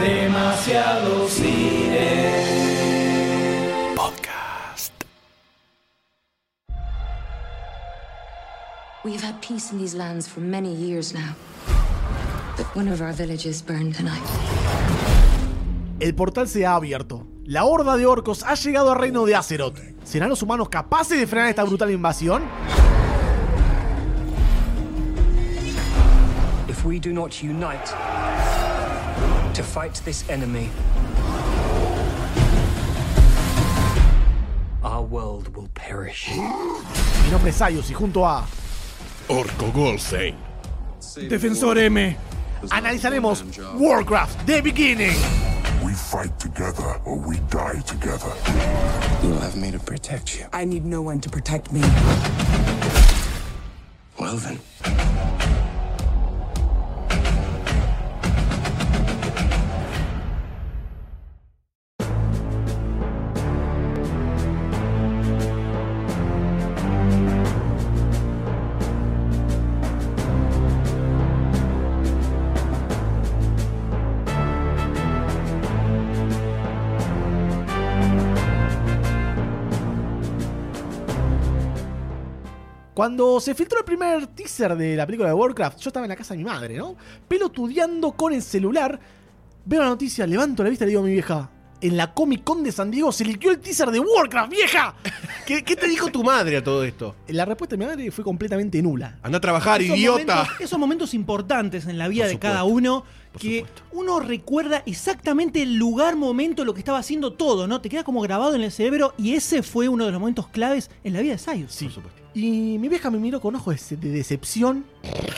Demasiado cine. Podcast. We've had peace in these lands for many years now. But one of our villages burned tonight. El portal se ha abierto. La horda de orcos ha llegado al reino de Azeroth. ¿Serán los humanos capaces de frenar esta brutal invasión? If we do not unite to fight this enemy, our world will perish. Mi nombre es Sayus y junto a Orco Goldstein. Defensor M analizaremos Warcraft The Beginning. We fight together or we die together. You'll have me to protect you. I need no one to protect me. Well then. Cuando se filtró el primer teaser de la película de Warcraft, yo estaba en la casa de mi madre, ¿no? Pelotudeando con el celular. Veo la noticia, levanto la vista y le digo a mi vieja: En la Comic Con de San Diego se liqueó el teaser de Warcraft, vieja. ¿Qué, qué te dijo tu madre a todo esto? La respuesta de mi madre fue completamente nula. Anda a trabajar, Esos idiota. momentos- esos momentos importantes en la vida de cada uno, que supuesto. uno recuerda exactamente el lugar, momento, lo que estaba haciendo todo, ¿no? Te queda como grabado en el cerebro y ese fue uno de los momentos claves en la vida de Sayus. Sí. Por supuesto. Y mi vieja me miró con ojos de, de decepción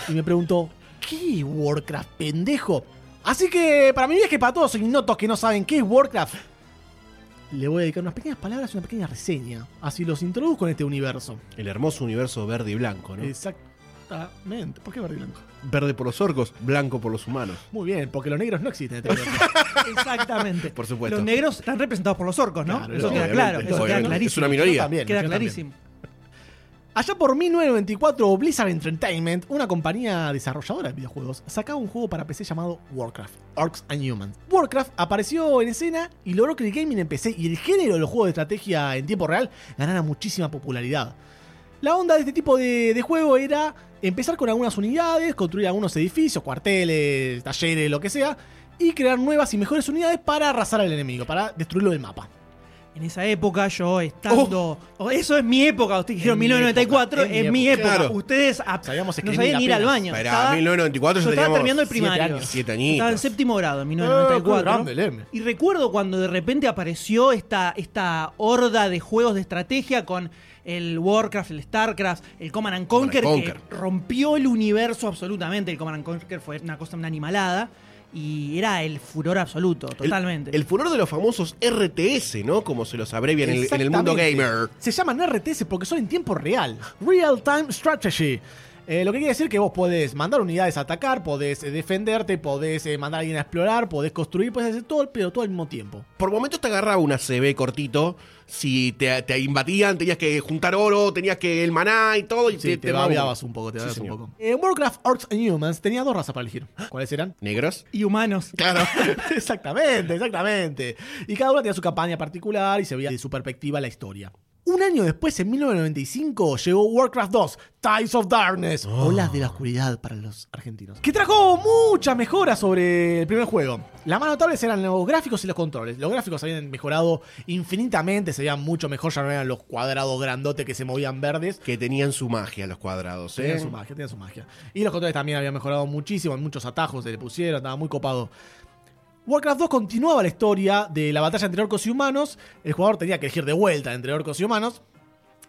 y me preguntó: ¿Qué Warcraft, pendejo? Así que para mi vieja y para todos los ignotos que no saben qué es Warcraft, le voy a dedicar unas pequeñas palabras y una pequeña reseña. Así los introduzco en este universo. El hermoso universo verde y blanco, ¿no? Exactamente. ¿Por qué verde y blanco? Verde por los orcos, blanco por los humanos. Muy bien, porque los negros no existen en este. Exactamente. Por supuesto. Los negros están representados por los orcos, ¿no? Claro, eso queda claro. Eso queda clarísimo. Es una minoría. También, Queda también. Allá por 1994, Blizzard Entertainment, una compañía desarrolladora de videojuegos, sacaba un juego para PC llamado Warcraft, Orcs and Humans. Warcraft apareció en escena y logró que el gaming en PC y el género de los juegos de estrategia en tiempo real ganara muchísima popularidad. La onda de este tipo de, de juego era empezar con algunas unidades, construir algunos edificios, cuarteles, talleres, lo que sea, y crear nuevas y mejores unidades para arrasar al enemigo, para destruirlo del mapa. En esa época, yo estando. oh, eso es mi época. Ustedes dijeron En mi 1994, época, en en mi mi época. Claro. Ustedes no sabían ir al baño. Era Estaba- 1994 yo estaba terminando el siete primario. años. Siete Estaba en séptimo grado, en qué 1994. grande el M. y recuerdo cuando de repente apareció esta, esta horda de juegos de estrategia con el Warcraft, el Starcraft, el Command and Command Conquer, que rompió el universo absolutamente. El Command and Conquer fue una cosa, una animalada. Y era el furor absoluto, totalmente. El, furor de los famosos RTS, ¿no? Como se los abrevia en el, en el mundo gamer. Se llaman RTS porque son en tiempo real. Real Time Strategy. Eh, lo que quiere decir que vos podés mandar unidades a atacar, podés eh, defenderte, podés eh, mandar a alguien a explorar, podés construir, podés hacer todo, pero todo al mismo tiempo. Por momentos te agarraba una CB cortito. Si te, te invadían, tenías que juntar oro, tenías que el maná y todo. Y Sí, te, te babeabas un poco, te Sí, un poco. En Warcraft Orcs and Humans tenía dos razas para elegir. ¿Cuáles eran? ¿Negros? y humanos. Claro. exactamente, exactamente. Y cada una tenía su campaña particular y se veía de su perspectiva la historia. Un año después, en 1995, llegó Warcraft 2, Tides of Darkness, Olas de la Oscuridad para los argentinos, que trajo muchas mejoras sobre el primer juego. Las más notables eran los gráficos y los controles. Los gráficos habían mejorado infinitamente, se veían mucho mejor, ya no eran los cuadrados grandotes que se movían verdes. Que tenían su magia los cuadrados, ¿eh? Tenían su magia, tenían su magia. Y los controles también habían mejorado muchísimo, en muchos atajos se le pusieron, estaba muy copado. Warcraft 2 continuaba la historia de la batalla entre orcos y humanos. El jugador tenía que elegir de vuelta entre orcos y humanos.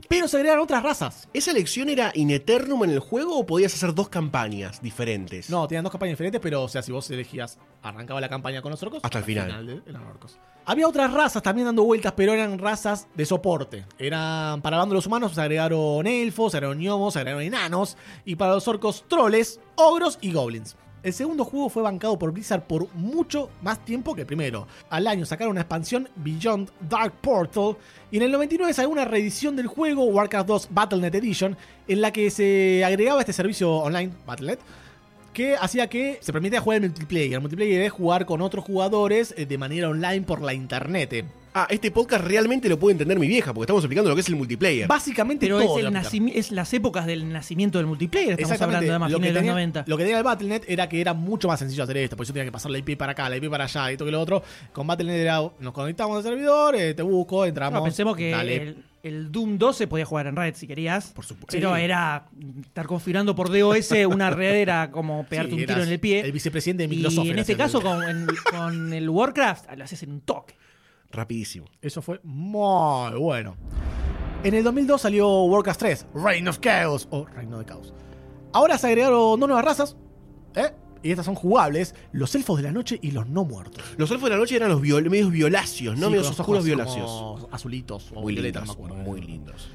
Pero se agregaron otras razas. ¿Esa elección era in eternum en el juego o podías hacer dos campañas diferentes? No, tenían dos campañas diferentes, pero o sea, si vos elegías, arrancaba la campaña con los orcos. Hasta el final. de- eran orcos. Había otras razas también dando vueltas, pero eran razas de soporte. Eran para el bando de los humanos se agregaron elfos, se agregaron gnomos, se agregaron enanos. Y para los orcos, troles, ogros y goblins. El segundo juego fue bancado por Blizzard por mucho más tiempo que el primero. Al año sacaron una expansión Beyond Dark Portal y en el 99 salió una reedición del juego Warcraft 2 Battle.net Edition en la que se agregaba este servicio online, Battle.net, que hacía que se permitía jugar el multiplayer. El multiplayer es jugar con otros jugadores eh, de manera online por la internet. Ah, este podcast realmente lo puede entender mi vieja, porque estamos explicando lo que es el multiplayer. Básicamente Pero todo es, el es las épocas del nacimiento del multiplayer, estamos Exactamente. hablando de más lo, que fines de los tenía, 90. lo que tenía el Battle.net era que era mucho más sencillo hacer esto, porque yo tenía que pasar la IP para acá, la IP para allá, esto que lo otro. Con Battle.net era, nos conectamos al servidor, eh, te busco, entramos. No, pensemos que dale. el, el Doom 2 se podía jugar en red si querías. Por supuesto. Pero Sí. era estar configurando por DOS una red era como pegarte Sí, un tiro en el pie. el vicepresidente de Microsoft Y en este el- caso, con, en- con el Warcraft, lo haces en un toque. Rapidísimo. Eso fue muy bueno. En el 2002 salió Warcraft 3, Reign of Chaos, o Reino de Caos. Ahora se agregaron dos nuevas razas, ¿eh? y estas son jugables, los elfos de la noche y los no muertos. Los elfos de la noche eran los viol- medios violáceos, ¿no? Sí, medios oscuros violáceos. azulitos o Muy violetas, lindos, no me acuerdo. muy lindos.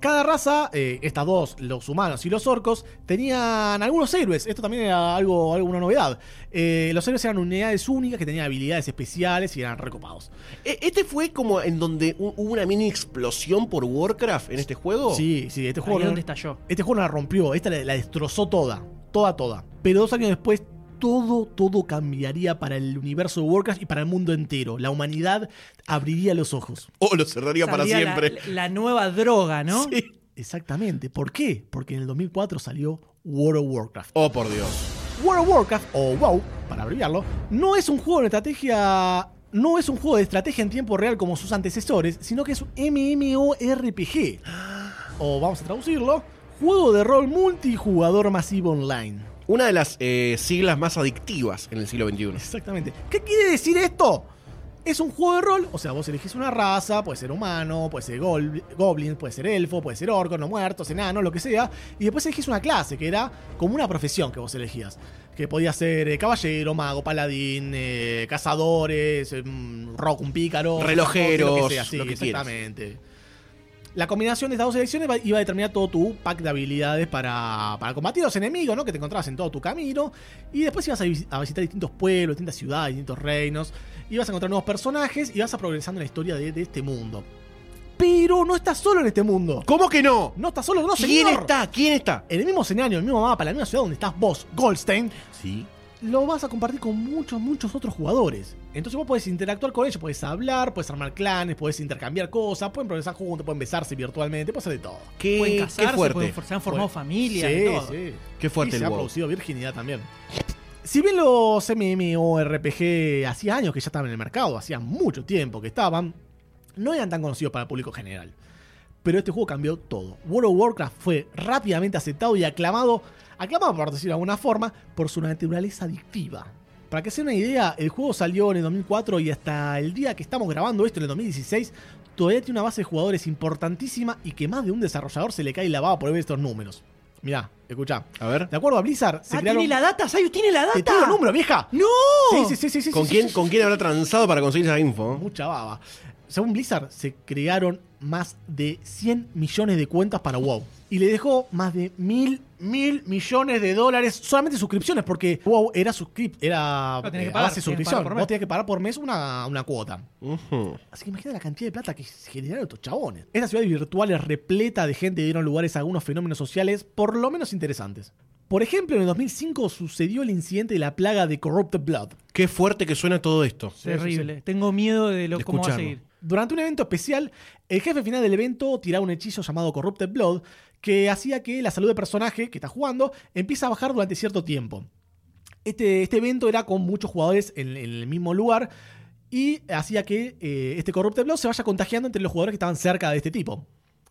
Cada raza, eh, estas dos, los humanos y los orcos, tenían algunos héroes. Esto también era algo, alguna novedad. Eh, los héroes eran unidades únicas que tenían habilidades especiales y eran recopados. E- ¿Este fue como en donde hu- hubo una mini explosión por Warcraft en este juego? Sí, sí, este Ahí juego. es donde estalló. Este juego la rompió, esta la, la destrozó toda. Toda, toda. Pero dos años después, todo, todo cambiaría para el universo de Warcraft y para el mundo entero. La humanidad abriría los ojos. O lo cerraría para siempre. La, la nueva droga, ¿no? Sí. Exactamente. ¿Por qué? Porque en el 2004 salió World of Warcraft. Oh, por Dios. World of Warcraft, o WoW, para abreviarlo, no es un juego de estrategia. No es un juego de estrategia en tiempo real como sus antecesores, sino que es un MMORPG. O vamos a traducirlo: juego de rol multijugador masivo online. Una de las eh, siglas más adictivas en el siglo XXI. Exactamente. ¿Qué quiere decir esto? Es un juego de rol, o sea, vos elegís una raza, puede ser humano, puede ser goblin, puede ser elfo, puede ser orco, no muertos, enano, lo que sea, y después elegís una clase, que era como una profesión que vos elegías. Que podía ser eh, caballero, mago, paladín, eh, cazadores, eh, mm, rock, un pícaro, Relojeros, lo que sea, sí, lo que quieras. La combinación de estas dos elecciones va- iba a determinar todo tu pack de habilidades para, para combatir a los enemigos, ¿no? Que te encontrabas en todo tu camino. Y después ibas a, vis- a visitar distintos pueblos, distintas ciudades, distintos reinos. Ibas a encontrar nuevos personajes y vas a progresando en la historia de, de este mundo. Pero no estás solo en este mundo. ¿Cómo que no? No estás solo, no, ¿Quién señor. está? ¿Quién está? En el mismo escenario, en el mismo mapa, en la misma ciudad donde estás vos, Goldstein, Sí. Lo vas a compartir con muchos, muchos otros jugadores. Entonces vos podés interactuar con ellos, podés hablar, podés armar clanes, podés intercambiar cosas, pueden progresar juntos, pueden besarse virtualmente, puedes hacer de todo. Qué, Pueden qué casarse, fuerte. pueden se han formado Bueno, familias sí, y todo. sí. Qué fuerte Y el se ha WoW. producido virginidad también. Si bien los MMORPG hacía años que ya estaban en el mercado, hacía mucho tiempo que estaban, no eran tan conocidos para el público general. Pero este juego cambió todo. World of Warcraft fue rápidamente aceptado y aclamado, aclamado por decirlo de alguna forma, por su naturaleza adictiva. Para que se den una idea, el juego salió en el 2004 y hasta el día que estamos grabando esto, en el 2016, todavía tiene una base de jugadores importantísima y que más de un desarrollador se le cae la baba por ver estos números. Mirá, escuchá. A ver. De acuerdo a Blizzard, se ah, crearon... tiene la data, Sayus tiene la ¡Te data. tiro el número, vieja! ¡No! Sí, sí, sí. ¿Con, sí, quién, sí, sí. ¿Con quién habrá transado para conseguir esa info? Mucha baba. Según Blizzard, se crearon más de 100 millones de cuentas para WoW. Y le dejó más de mil, mil millones de dólares solamente en suscripciones, porque WoW era suscrip era tenés que eh, a pagar, base tenés que suscripción. pagar por mes. Vos tenías que pagar por mes una, una cuota. Así que imagínate la cantidad de plata que generaron estos chabones. Esta ciudad virtual es repleta de gente que dieron lugares a algunos fenómenos sociales por lo menos interesantes. Por ejemplo, en el 2005 sucedió el incidente de la plaga de Corrupted Blood. Qué fuerte que suena todo esto. Terrible. Tengo miedo de lo De cómo va a seguir. Durante un evento especial, el jefe final del evento tiraba un hechizo llamado Corrupted Blood que hacía que la salud del personaje que está jugando empiece a bajar durante cierto tiempo. Este, este evento era con muchos jugadores en, el mismo lugar y hacía que eh, este Corrupted Blood se vaya contagiando entre los jugadores que estaban cerca de este tipo.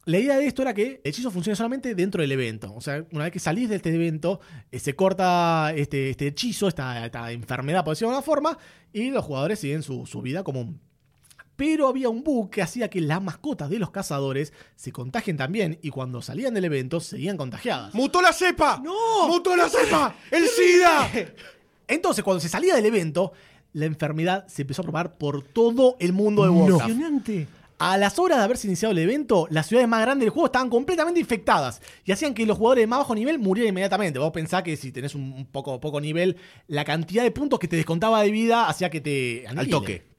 La idea de esto era que el hechizo funcione solamente dentro del evento. O sea, una vez que salís de este evento, eh, se corta este, este hechizo, esta, esta enfermedad, por decirlo de alguna forma, y los jugadores siguen su, su vida común. Pero había un bug que hacía que las mascotas de los cazadores se contagien también y cuando salían del evento seguían contagiadas. ¡Mutó la cepa! ¡No! ¡Mutó la cepa! ¡El SIDA! Entonces, cuando se salía del evento, la enfermedad se empezó a propagar por todo el mundo de Warcraft. Impresionante. A las horas de haberse iniciado el evento, las ciudades más grandes del juego estaban completamente infectadas y hacían que los jugadores de más bajo nivel murieran inmediatamente. Vos pensás que si tenés un poco, poco nivel, la cantidad de puntos que te descontaba de vida hacía que te Al toque.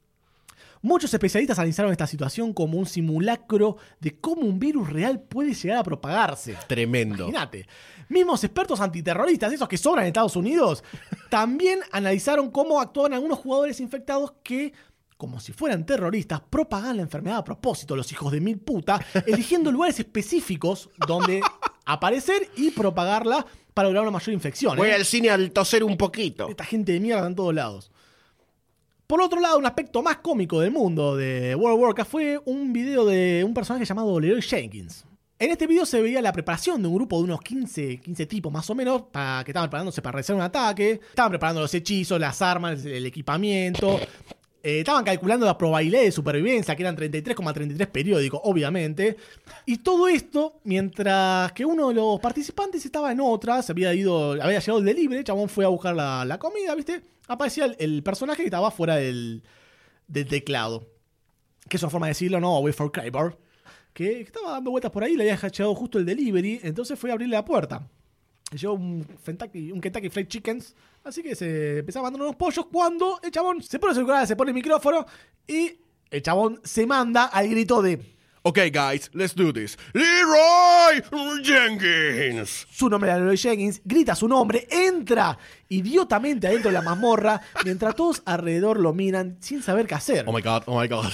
Muchos especialistas analizaron esta situación como un simulacro de cómo un virus real puede llegar a propagarse. Tremendo. Imagínate. Mismos expertos antiterroristas, esos que sobran en Estados Unidos, también analizaron cómo actuaban algunos jugadores infectados que, como si fueran terroristas, propagaban la enfermedad a propósito, los hijos de mil puta, eligiendo lugares específicos donde aparecer y propagarla para lograr una mayor infección. Voy ¿eh? al cine al toser un poquito. Esta gente de mierda en todos lados. Por otro lado, un aspecto más cómico del mundo de World of Warcraft fue un video de un personaje llamado Leroy Jenkins. En este video se veía la preparación de un grupo de unos 15, 15 tipos más o menos para, que estaban preparándose para realizar un ataque. Estaban preparando los hechizos, las armas, el equipamiento. Eh, estaban calculando la probabilidad de supervivencia, que eran 33,33 periódicos, obviamente. Y todo esto mientras que uno de los participantes estaba en otra, se había ido, había llegado el delivery, el chabón fue a buscar la, la comida, ¿viste? Aparecía el, el personaje que estaba fuera del, del teclado. Que es una forma de decirlo, ¿no? Wait for Kraber. Que, estaba dando vueltas por ahí, le había llegado justo el delivery, entonces fue a abrirle la puerta. Llevó un un Kentucky Fried Chickens. Así que se empezaba a mandar unos pollos cuando el chabón se pone el celular, se pone el micrófono y el chabón se manda al grito de Ok, guys, let's do this. Leroy Jenkins. su nombre era Leroy Jenkins, grita su nombre, entra idiotamente adentro de la mazmorra, mientras todos alrededor lo miran sin saber qué hacer. Oh my god, oh my god.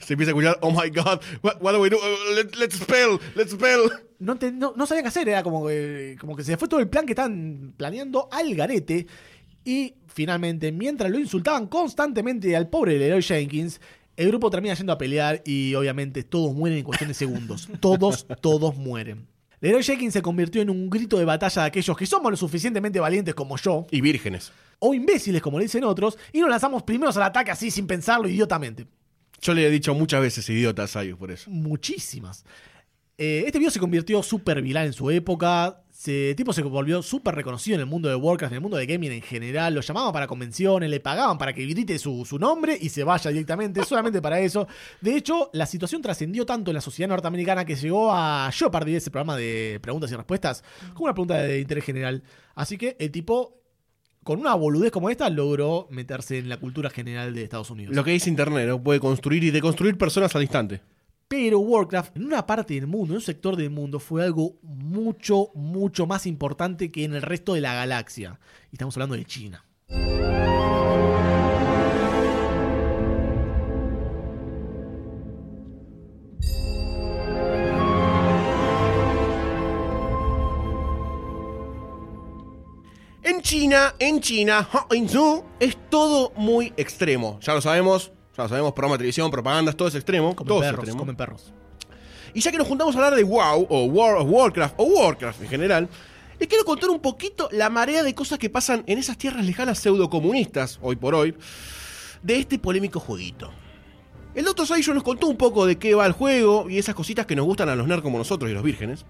Se empieza a escuchar, oh my god. What, what do we do? Uh, let- let's spell, let's spell. no, te- no, no sabía qué hacer, era como que, como que se fue todo el plan que estaban planeando al garete. Y finalmente, mientras lo insultaban constantemente al pobre Leroy Jenkins, el grupo termina yendo a pelear y obviamente todos mueren en cuestión de segundos. Todos, todos mueren. Leroy Jenkins se convirtió en un grito de batalla de aquellos que somos lo suficientemente valientes como yo, Y vírgenes. o imbéciles como le dicen otros, y nos lanzamos primeros al ataque así sin pensarlo idiotamente. Yo le he dicho muchas veces idiota a Sayus por eso. muchísimas. Eh, este video se convirtió súper viral en su época. Se, el tipo se volvió súper reconocido en el mundo de Warcraft, en el mundo de gaming en general. Lo llamaban para convenciones, le pagaban para que grite su, su nombre y se vaya directamente, solamente para eso. De hecho, la situación trascendió tanto en la sociedad norteamericana que llegó a Jeopardy, ese programa de preguntas y respuestas, como una pregunta de interés general. Así que el tipo, con una boludez como esta, logró meterse en la cultura general de Estados Unidos. Lo que dice Internet, ¿no? Puede construir y deconstruir personas al instante. Pero Warcraft, en una parte del mundo, en un sector del mundo, fue algo mucho, mucho más importante que en el resto de la galaxia. Y estamos hablando de China. En China, en China, es todo muy extremo. Ya lo sabemos, ya lo sabemos, programa de televisión, propagandas, todo es extremo. Comen todo es perros, extremo. comen perros. Y ya que nos juntamos a hablar de WoW, o War of Warcraft, o Warcraft en general, les quiero contar un poquito la marea de cosas que pasan en esas tierras lejanas pseudocomunistas, hoy por hoy, de este polémico jueguito. El Dr. Sayo nos contó un poco de qué va el juego y esas cositas que nos gustan a los nerds como nosotros y los vírgenes.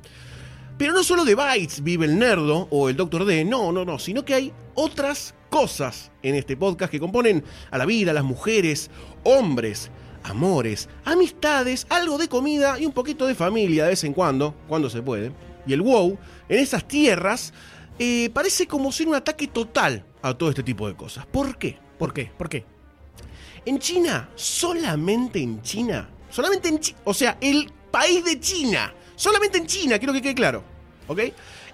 Pero no solo de bytes vive el nerdo o el Dr. D, no, no, no, sino que hay otras cosas en este podcast que componen a la vida, las mujeres, hombres, amores, amistades, algo de comida y un poquito de familia de vez en cuando, cuando se puede. Y el WoW, en esas tierras, eh, parece como ser un ataque total a todo este tipo de cosas. ¿Por qué? ¿Por qué? ¿Por qué? En China, solamente en China, solamente en China, o sea, el país de China, solamente en China, quiero que quede claro, ¿ok?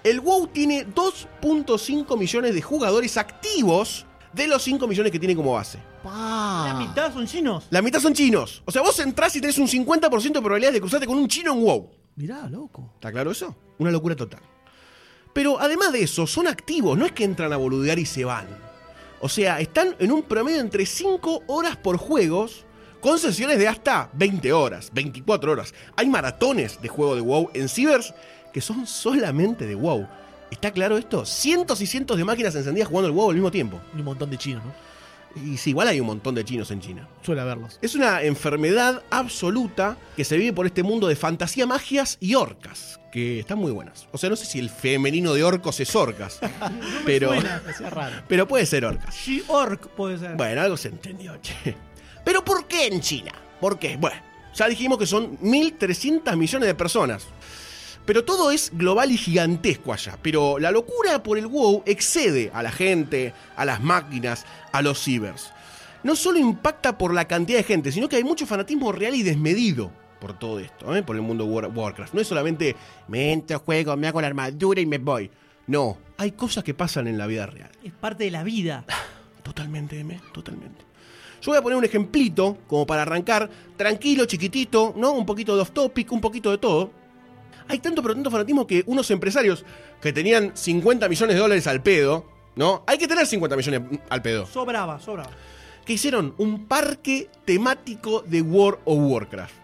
El WoW tiene 2.5 millones de jugadores activos de los 5 millones que tiene como base. Pa. La mitad son chinos. La mitad son chinos. O sea, vos entrás y tenés un 50% de probabilidades de cruzarte con un chino en WoW. Mirá, loco. ¿Está claro eso? Una locura total. Pero además de eso, son activos, no es que entran a boludear y se van. O sea, están en un promedio entre 5 horas por juegos, con sesiones de hasta 20 horas, 24 horas. Hay maratones de juego de WoW en Cibers que son solamente de WoW. ¿Está claro esto? Cientos y cientos de máquinas encendidas jugando el WoW al mismo tiempo. Y un montón de chinos, ¿no? Y sí, igual hay un montón de chinos en China. Suele haberlos. Es una enfermedad absoluta que se vive por este mundo de fantasía, magias y orcas, que están muy buenas. O sea, no sé si el femenino de orcos es orcas, pero, raro. pero puede ser orcas. She-Orc puede ser. Bueno, algo se entendió, che. Pero ¿por qué en China? ¿Por qué? Bueno, ya dijimos que son 1.300 millones de personas. Pero todo es global y gigantesco allá. Pero la locura por el WoW excede a la gente, a las máquinas, a los cibers. no solo impacta por la cantidad de gente, sino que hay mucho fanatismo real y desmedido por todo esto, ¿eh? por el mundo de War- Warcraft. No es solamente me entro, juego, me hago la armadura y me voy. No, hay cosas que pasan en la vida real. Es parte de la vida. Totalmente, M, totalmente. Yo voy a poner un ejemplito, como para arrancar, tranquilo, chiquitito, ¿no? Un poquito de off topic, un poquito de todo. Hay tanto, pero tanto fanatismo que unos empresarios que tenían 50 millones de dólares al pedo, ¿no? Hay que tener 50 millones al pedo. Sobraba, sobraba. Que hicieron un parque temático de World of Warcraft.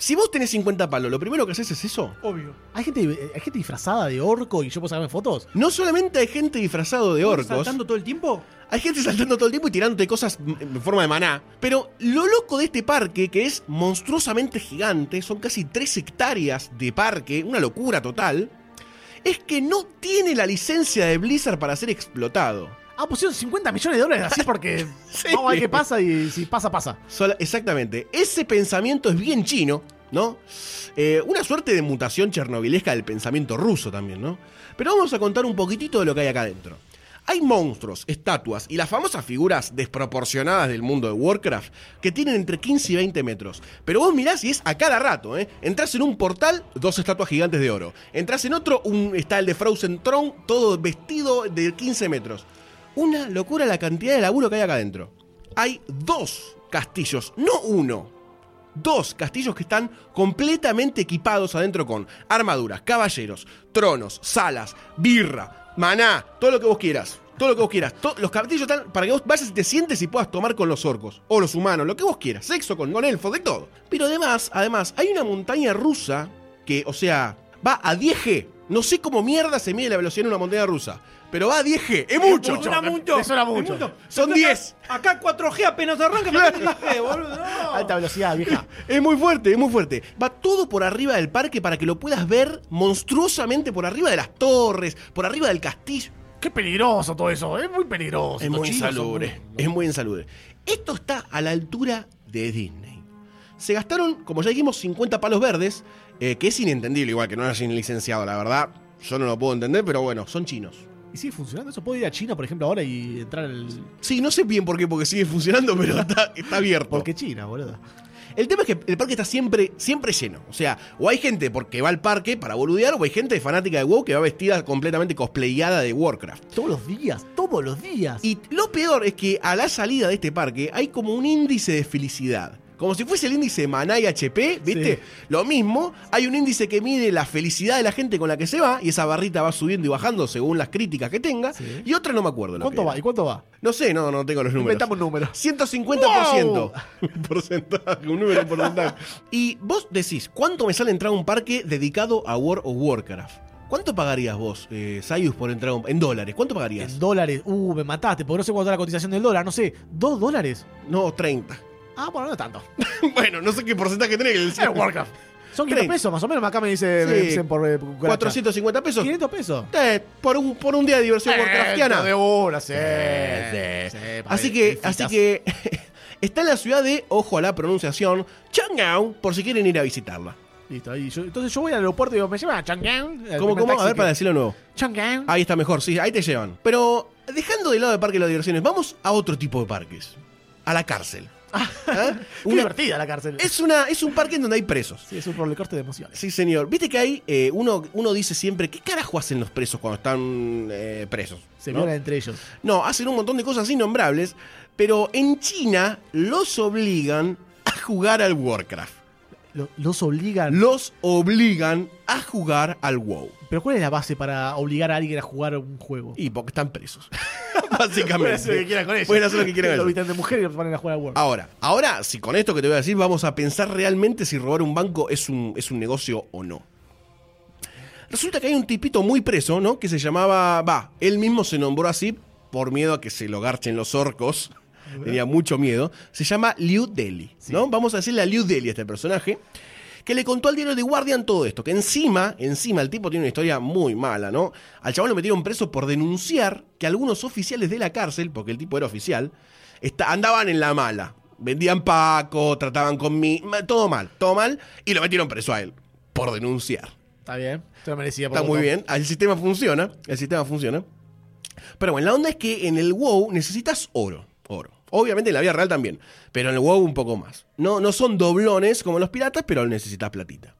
Si vos tenés 50 palos, lo primero que haces es eso. Obvio. ¿Hay gente, ¿Hay gente disfrazada de orco y yo puedo sacarme fotos? No solamente hay gente disfrazado de orcos. ¿Saltando todo el tiempo? Hay gente saltando todo el tiempo y tirándote cosas en forma de maná. Pero lo loco de este parque, que es monstruosamente gigante, son casi 3 hectáreas de parque, una locura total, es que no tiene la licencia de Blizzard para ser explotado. Ah, pusieron 50 millones de dólares así porque Sí. vamos a ver qué pasa y si pasa, pasa. Sola- exactamente. Ese pensamiento es bien chino, ¿no? Eh, una suerte de mutación chernobilesca del pensamiento ruso también, ¿no? Pero vamos a contar un poquitito de lo que hay acá adentro. Hay monstruos, estatuas y las famosas figuras desproporcionadas del mundo de Warcraft que tienen entre 15 y 20 metros. Pero vos mirás y es a cada rato, ¿eh? Entrás en un portal, dos estatuas gigantes de oro. Entrás en otro, un, está el de Frozen Throne, todo vestido de 15 metros. Una locura la cantidad de laburo que hay acá adentro. Hay dos castillos, no uno. Dos castillos que están completamente equipados adentro con armaduras, caballeros, tronos, salas, birra, maná, todo lo que vos quieras. Todo lo que vos quieras. Los castillos están para que vos vayas y te sientes y puedas tomar con los orcos. O los humanos, lo que vos quieras. Sexo con, con elfos, de todo. Pero además, además, hay una montaña rusa que, o sea, va a 10G. No sé cómo mierda se mide la velocidad en una montaña rusa. Pero va a 10G. Es mucho. Suena mucho. Es mucho. Son 10. Acá 4G apenas arranca, me 10G, boludo. No. Alta velocidad, vieja. Es muy fuerte, es muy fuerte. Va todo por arriba del parque para que lo puedas ver monstruosamente por arriba de las torres, por arriba del castillo. Qué peligroso todo eso, es muy peligroso. Es muy insalubre. muy- Es muy insalubre. Esto está a la altura de Disney. Se gastaron, como ya dijimos, 50 palos verdes, eh, que es inentendible, igual que no hayan licenciado, la verdad. Yo no lo puedo entender, pero bueno, son chinos. ¿Y sigue funcionando eso? ¿Puedo ir a China, por ejemplo, ahora y entrar al. Sí, no sé bien por qué, porque sigue funcionando, pero está, está abierto. Porque China, boludo. El tema es que el parque está siempre, siempre lleno. O sea, o hay gente porque va al parque para boludear, o hay gente fanática de WoW que va vestida completamente cosplayada de Warcraft. Todos los días, todos los días. Y lo peor es que a la salida de este parque hay como un índice de felicidad. Como si fuese el índice Maná y HP, ¿viste? Sí. Lo mismo, hay un índice que mide la felicidad de la gente con la que se va, y esa barrita va subiendo y bajando según las críticas que tenga, Sí. y otra no me acuerdo. lo ¿Cuánto que va? ¿Y cuánto va? No sé, no, no tengo los números. Inventamos un número. 150%. Un porcentaje, un número en porcentaje. Y vos decís, ¿cuánto me sale entrar a un parque dedicado a World of Warcraft? ¿Cuánto pagarías vos, eh, Sayus, por entrar un- en dólares? ¿Cuánto pagarías? En dólares. Uh, me mataste, porque no sé cuánto es la cotización del dólar. No sé, ¿dos dólares? No, 30. Ah, bueno, no tanto. bueno, no sé qué porcentaje tenés. que Es Warcraft. Son 500 30. pesos, más o menos. Acá me dice, me Sí. dicen por. eh, cucaracha. 450 pesos. 500 pesos. Eh, por, un, por un día de diversión warcraftiana. de una, sí. Sí. sí, Así para que, visitas. así que está en la ciudad de, ojo a la pronunciación, Chang'an, por si quieren ir a visitarla. Listo, ahí yo- entonces yo voy al aeropuerto y digo, ¿me llevan a Chang'an? ¿Cómo, cómo? A ver, para decirlo de nuevo. Chang'an. Ahí está mejor, sí, ahí te llevan. Pero dejando de lado el parque de las diversiones, vamos a otro tipo de parques. A la cárcel. ¿Ah? Qué Una- divertida la cárcel. es, una, es un parque en donde hay presos. Sí, es un rollercoaster de emociones. Sí, señor. Viste que hay, eh, uno, uno dice siempre, ¿qué carajo hacen los presos cuando están eh, presos? Se ¿No? violan entre ellos. No, hacen un montón de cosas innombrables, pero en China los obligan a jugar al Warcraft. Lo- los obligan. Los obligan a jugar al WoW. Pero ¿cuál es la base para obligar a alguien a jugar un juego? Y porque están presos. Básicamente. Pueden hacer lo que quieran con ellos. Pueden hacer lo que quieran con vistan de mujer y los ponen a jugar al World. Ahora, ahora, si con esto que te voy a decir vamos a pensar realmente si robar un banco es un, es un negocio o no. Resulta que hay un tipito muy preso, ¿no? Que se llamaba. Va, él mismo se nombró así por miedo a que se lo garchen los orcos. Tenía mucho miedo. Se llama Liu Deli, ¿no? Vamos a decirle a Liu Deli a este personaje. Que le contó al diario The Guardian todo esto. Que encima, encima, el tipo tiene una historia muy mala, ¿no? Al chaval lo metieron preso por denunciar que algunos oficiales de la cárcel, porque el tipo era oficial, está- andaban en la mala. Vendían Paco, trataban con mí, todo mal, todo mal, y lo metieron preso a él por denunciar. Está bien. Se lo merecía. por Está muy bien, el sistema funciona, el sistema funciona. Pero bueno, la onda es que en el WoW necesitas oro, oro. Obviamente en la vida real también, pero en el WoW un poco más. No, no son doblones como los piratas, pero necesitas platita.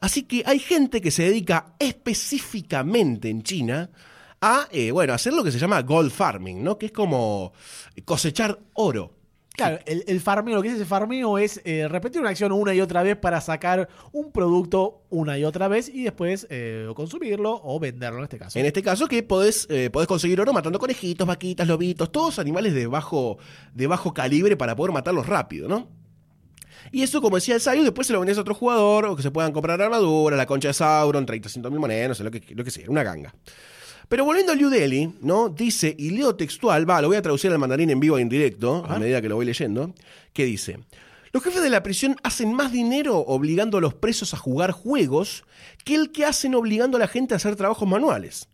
Así que hay gente que se dedica específicamente en China a, eh, bueno, hacer lo que se llama gold farming, ¿no? Que es como cosechar oro. Claro, el, el farmeo, lo que es ese farmeo es eh, repetir una acción una y otra vez para sacar un producto una y otra vez y después eh, consumirlo o venderlo en este caso. En este caso que podés, eh, podés conseguir oro matando conejitos, vaquitas, lobitos, todos animales de bajo, de bajo calibre para poder matarlos rápido, ¿no? Y eso, como decía el Sayo, después se lo vendés a otro jugador o que se puedan comprar armadura, la concha de Sauron, 300 mil monedas, no sé, lo que, lo que sea, una ganga. Pero volviendo a Liu ¿no? Dice, y leo textual, va, lo voy a traducir al mandarín en vivo e indirecto, a medida que lo voy leyendo, que dice, los jefes de la prisión hacen más dinero obligando a los presos a jugar juegos que el que hacen obligando a la gente a hacer trabajos manuales.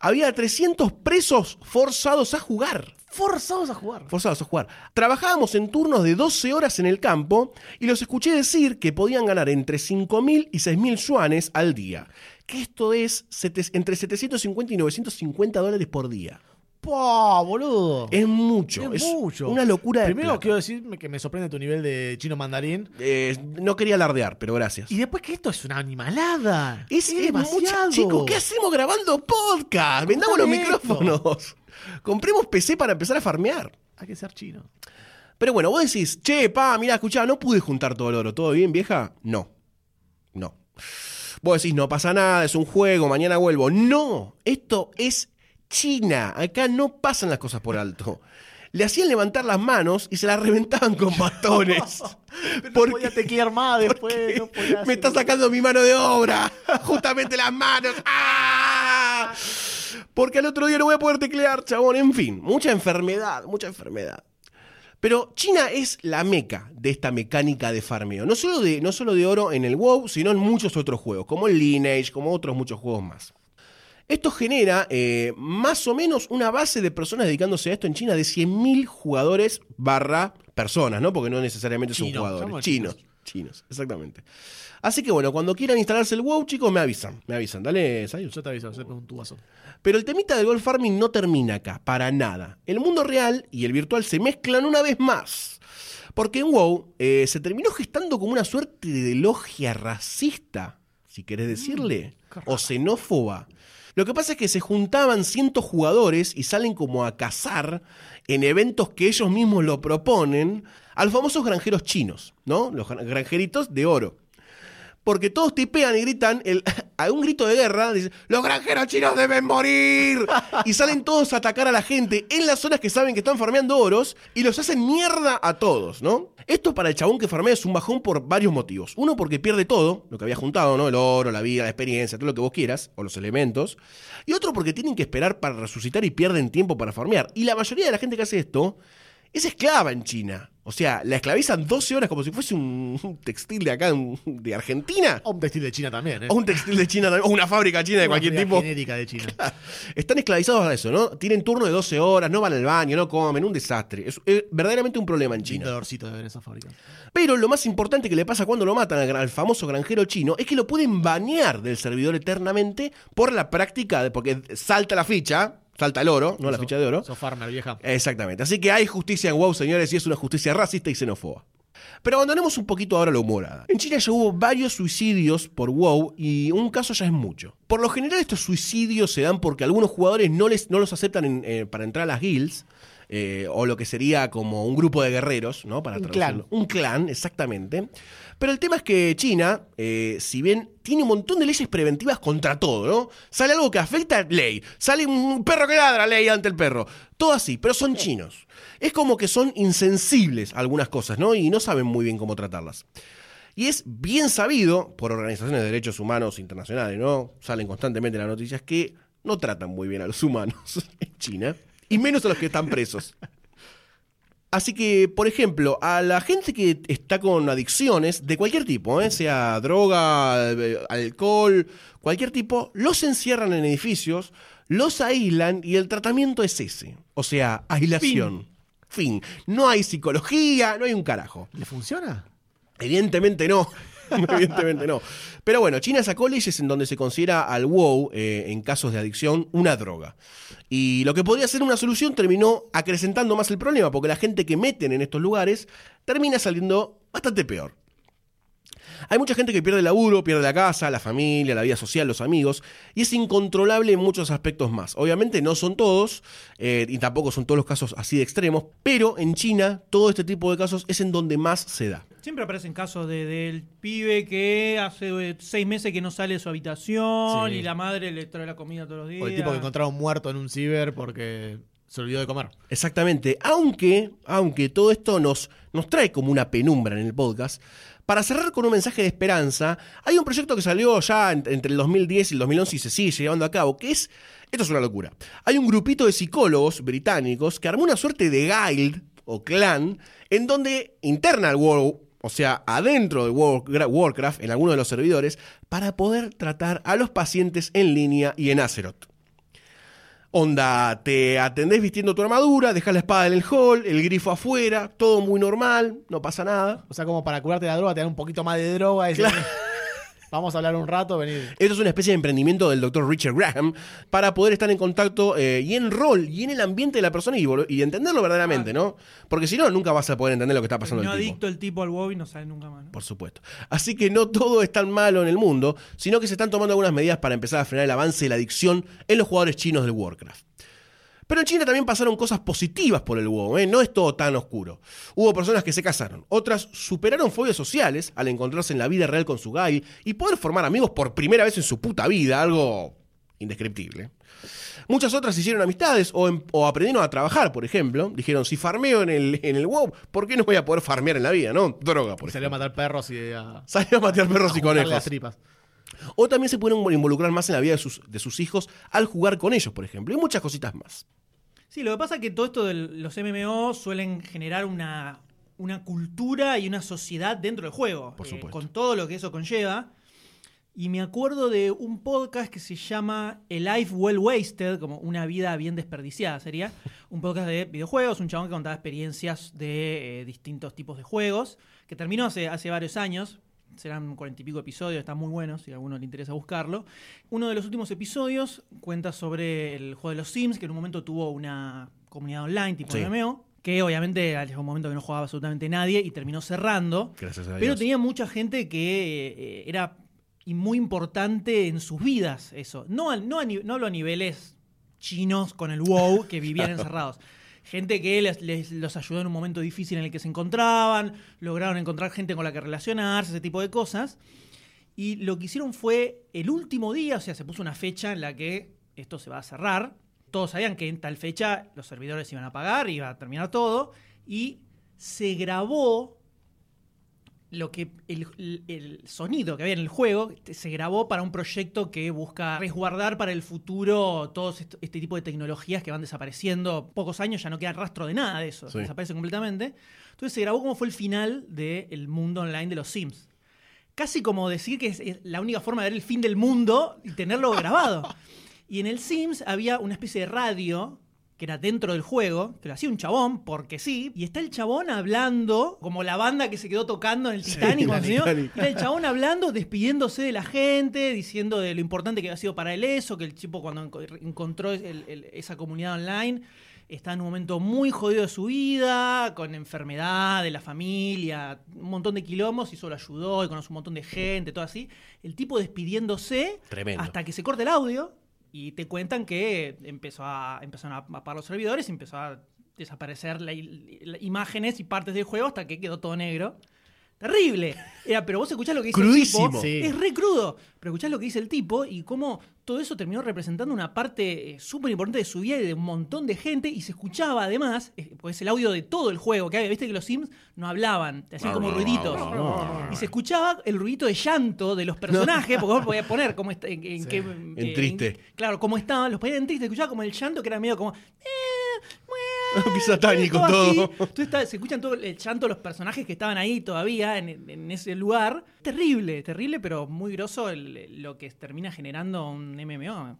Había 300 presos forzados a jugar. Forzados a jugar. Forzados a jugar. Trabajábamos en turnos de 12 horas en el campo y los escuché decir que podían ganar entre 5.000 y 6.000 yuanes al día. Que esto es entre 750 y 950 dólares por día. ¡Pah, boludo! Es mucho. Es Es, mucho. una locura de Primero quiero decir que me sorprende tu nivel de chino mandarín. Eh, no quería alardear, pero gracias. Y después que esto es una animalada. Es, es demasiado. mucha- chicos, ¿qué hacemos grabando podcast? Vendamos los esto. micrófonos. Compremos PC para empezar a farmear. Hay que ser chino. Pero bueno, vos decís, che, pa, mira, escuchá, no pude juntar todo el oro. ¿Todo bien, vieja? No. No. Vos decís, no pasa nada, es un juego, mañana vuelvo. No, esto es China. Acá no pasan las cosas por alto. Le hacían levantar las manos y se las reventaban con bastones. No Porque- podía teclear más después. porque no podía me está sacando mi mano de obra. Justamente las manos. ¡Ah! Porque al otro día no voy a poder teclear, chabón. En fin, mucha enfermedad, mucha enfermedad. Pero China es la meca de esta mecánica de farmeo. No solo de, no solo de oro en el WoW, sino en muchos otros juegos, como el Lineage, como otros muchos juegos más. Esto genera eh, más o menos una base de personas dedicándose a esto en China de 100.000 jugadores barra personas, ¿no? Porque no necesariamente son Chino, jugadores. Chinos. chinos. Chinos, exactamente. Así que bueno, cuando quieran instalarse el WoW, chicos, me avisan. Me avisan. Dale, Sayus. Yo te aviso, se un tubazo. Pero el temita del gold farming no termina acá, para nada. El mundo real y el virtual se mezclan una vez más. Porque en WoW eh, se terminó gestando como una suerte de logia racista, si querés decirle, o xenófoba. Lo que pasa es que se juntaban cientos jugadores y salen como a cazar en eventos que ellos mismos lo proponen a los famosos granjeros chinos, ¿no? Los gran- granjeritos de oro porque todos tipean y gritan el- a un grito de guerra, dicen, los granjeros chinos deben morir. Y salen todos a atacar a la gente en las zonas que saben que están farmeando oros y los hacen mierda a todos, ¿no? Esto para el chabón que farmea es un bajón por varios motivos. Uno, porque pierde todo, lo que había juntado, ¿no? El oro, la vida, la experiencia, todo lo que vos quieras, o los elementos. Y otro, porque tienen que esperar para resucitar y pierden tiempo para farmear. Y la mayoría de la gente que hace esto es esclava en China. O sea, la esclavizan 12 horas como si fuese un un textil de acá, un- de Argentina. O un textil de China también, ¿eh? O un textil de China, también, o una fábrica china de cualquier tipo. genérica de China. Están esclavizados a eso, ¿no? Tienen turno de 12 horas, no van al baño, no comen, un desastre. Es verdaderamente un problema en China. olorcito de ver esa fábrica. Pero lo más importante que le pasa cuando lo matan al, al famoso granjero chino es que lo pueden banear del servidor eternamente por la práctica, de, porque salta la ficha, salta el oro, no la ficha de oro. Farmer, vieja. Exactamente. Así que hay justicia en WoW, señores, y es una justicia racista y xenófoba. Pero abandonemos un poquito ahora la humorada. En China ya hubo varios suicidios por WoW y un caso ya es mucho. Por lo general estos suicidios se dan porque algunos jugadores no, les, no los aceptan en- eh, para entrar a las guilds. Eh, o lo que sería como un grupo de guerreros, ¿no? Para Un traducirlo. clan. Un clan, exactamente. Pero el tema es que China, eh, si bien tiene un montón de leyes preventivas contra todo, ¿no? Sale algo que afecta, ley. Sale un perro que ladra, ley ante el perro. Todo así, pero son chinos. Es como que son insensibles a algunas cosas, ¿no? Y no saben muy bien cómo tratarlas. Y es bien sabido por organizaciones de derechos humanos internacionales, ¿no? Salen constantemente las noticias que no tratan muy bien a los humanos en China, y menos a los que están presos. Así que, por ejemplo, a la gente que está con adicciones de cualquier tipo, ¿eh? sea droga, eh, alcohol, cualquier tipo, los encierran en edificios, los aíslan y el tratamiento es ese. O sea, aislación. Fin. No hay psicología, no hay un carajo. ¿Le funciona? Evidentemente no. Evidentemente no. Pero bueno, China sacó leyes en donde se considera al WoW, eh, en casos de adicción, una droga. Y lo que podría ser una solución terminó acrecentando más el problema, porque la gente que meten en estos lugares termina saliendo bastante peor. Hay mucha gente que pierde el laburo, pierde la casa, la familia, la vida social, los amigos, y es incontrolable en muchos aspectos más. Obviamente no son todos, eh, y tampoco son todos los casos así de extremos, pero en China todo este tipo de casos es en donde más se da. Siempre aparecen casos de- del pibe que hace eh, seis meses que no sale de su habitación Sí. y la madre le trae la comida todos los días. O el tipo que encontraron muerto en un ciber porque se olvidó de comer. Exactamente, aunque, aunque todo esto nos, nos trae como una penumbra en el podcast, para cerrar con un mensaje de esperanza, hay un proyecto que salió ya en- entre el 2010 y el 2011 y se sigue llevando a cabo, que es, esto es una locura, hay un grupito de psicólogos británicos que armó una suerte de guild o clan en donde interna al WoW, o sea, adentro de Warcra- Warcraft, en alguno de los servidores, para poder tratar a los pacientes en línea y en Azeroth. Onda, te atendés vistiendo tu armadura, dejas la espada en el hall, el grifo afuera, todo muy normal, no pasa nada. O sea, como para curarte la droga, te dan un poquito más de droga y decir, vamos a hablar un rato, venid. Esto es una especie de emprendimiento del doctor Richard Graham para poder estar en contacto eh, y en rol y en el ambiente de la persona y, entenderlo verdaderamente, ¿no? Porque si no, nunca vas a poder entender lo que está pasando no el tipo. adicto el tipo al WoW y no sale nunca más. ¿no? Por supuesto. Así que no todo es tan malo en el mundo, sino que se están tomando algunas medidas para empezar a frenar el avance de la adicción en los jugadores chinos del Warcraft. Pero en China también pasaron cosas positivas por el WoW, ¿eh? no es todo tan oscuro. Hubo personas que se casaron, otras superaron fobias sociales al encontrarse en la vida real con su guy y poder formar amigos por primera vez en su puta vida, algo indescriptible. Muchas otras hicieron amistades o, em- o aprendieron a trabajar, por ejemplo. Dijeron, si farmeo en el, en el WoW, ¿por qué no voy a poder farmear en la vida, no? Droga, por Y salió a matar perros y a, Salió a matar perros y juntarle las conejos. tripas. O también se pueden involucrar más en la vida de sus, de sus hijos al jugar con ellos, por ejemplo. Y muchas cositas más. Sí, lo que pasa es que todo esto de los MMO suelen generar una, una cultura y una sociedad dentro del juego. Por eh, con todo lo que eso conlleva. Y me acuerdo de un podcast que se llama A Life Well Wasted, como una vida bien desperdiciada sería. Un podcast de videojuegos, un chabón que contaba experiencias de eh, distintos tipos de juegos, que terminó hace, hace varios años. Serán cuarenta y pico episodios, está muy bueno si a alguno le interesa buscarlo. Uno de los últimos episodios cuenta sobre el juego de los Sims, que en un momento tuvo una comunidad online tipo Sí. MMO, que obviamente llegó un momento que no jugaba absolutamente nadie y terminó cerrando. Gracias a Pero Dios. tenía mucha gente que eh, era y muy importante en sus vidas eso. No, no, a no hablo a niveles chinos con el WoW que vivían encerrados. Gente que les, les- los ayudó en un momento difícil en el que se encontraban, lograron encontrar gente con la que relacionarse, ese tipo de cosas. Y lo que hicieron fue el último día, o sea, se puso una fecha en la que esto se va a cerrar. Todos sabían que en tal fecha los servidores iban a pagar, iba a terminar todo. Y se grabó lo que el, sonido que había en el juego se grabó para un proyecto que busca resguardar para el futuro todos est- este tipo de tecnologías que van desapareciendo. Pocos años ya no queda rastro de nada de eso, Sí. desaparece completamente. Entonces se grabó cómo fue el final del mundo online de los Sims. Casi como decir que es, es la única forma de ver el fin del mundo y tenerlo grabado. Y en el Sims había una especie de radio que era dentro del juego, que lo hacía un chabón, porque sí, y está el chabón hablando, como la banda que se quedó tocando en el Titanic, la era el chabón hablando, despidiéndose de la gente, diciendo de lo importante que había sido para él eso, que el tipo cuando enco- encontró el- el- esa comunidad online estaba en un momento muy jodido de su vida, con enfermedad de la familia, un montón de quilombos, y eso lo ayudó, y conoce un montón de gente, todo así. El tipo despidiéndose Tremendo. hasta que se corta el audio y te cuentan que empezó a, empezaron a apagar los servidores y empezó a desaparecer la- imágenes y partes del juego hasta que quedó todo negro. Terrible. Era, pero vos escuchás lo que dice Crudísimo. el tipo. Sí. Es re crudo. Pero escuchás lo que dice el tipo y cómo todo eso terminó representando una parte eh, súper importante de su vida y de un montón de gente. Y se escuchaba además, eh, pues es el audio de todo el juego que había. Viste que los Sims no hablaban, te hacían como ruiditos. Y se escuchaba el ruidito de llanto de los personajes, porque vos podías poner cómo está, en, en Sí. qué. En eh, triste. claro, cómo estaban, los ponían en triste. Escuchaba como el llanto que era medio como. "Eh, Qué satánico todo. Está- se escuchan todo el llanto de los personajes que estaban ahí todavía en, en ese lugar. Terrible, terrible, pero muy groso el- lo que termina generando un MMO.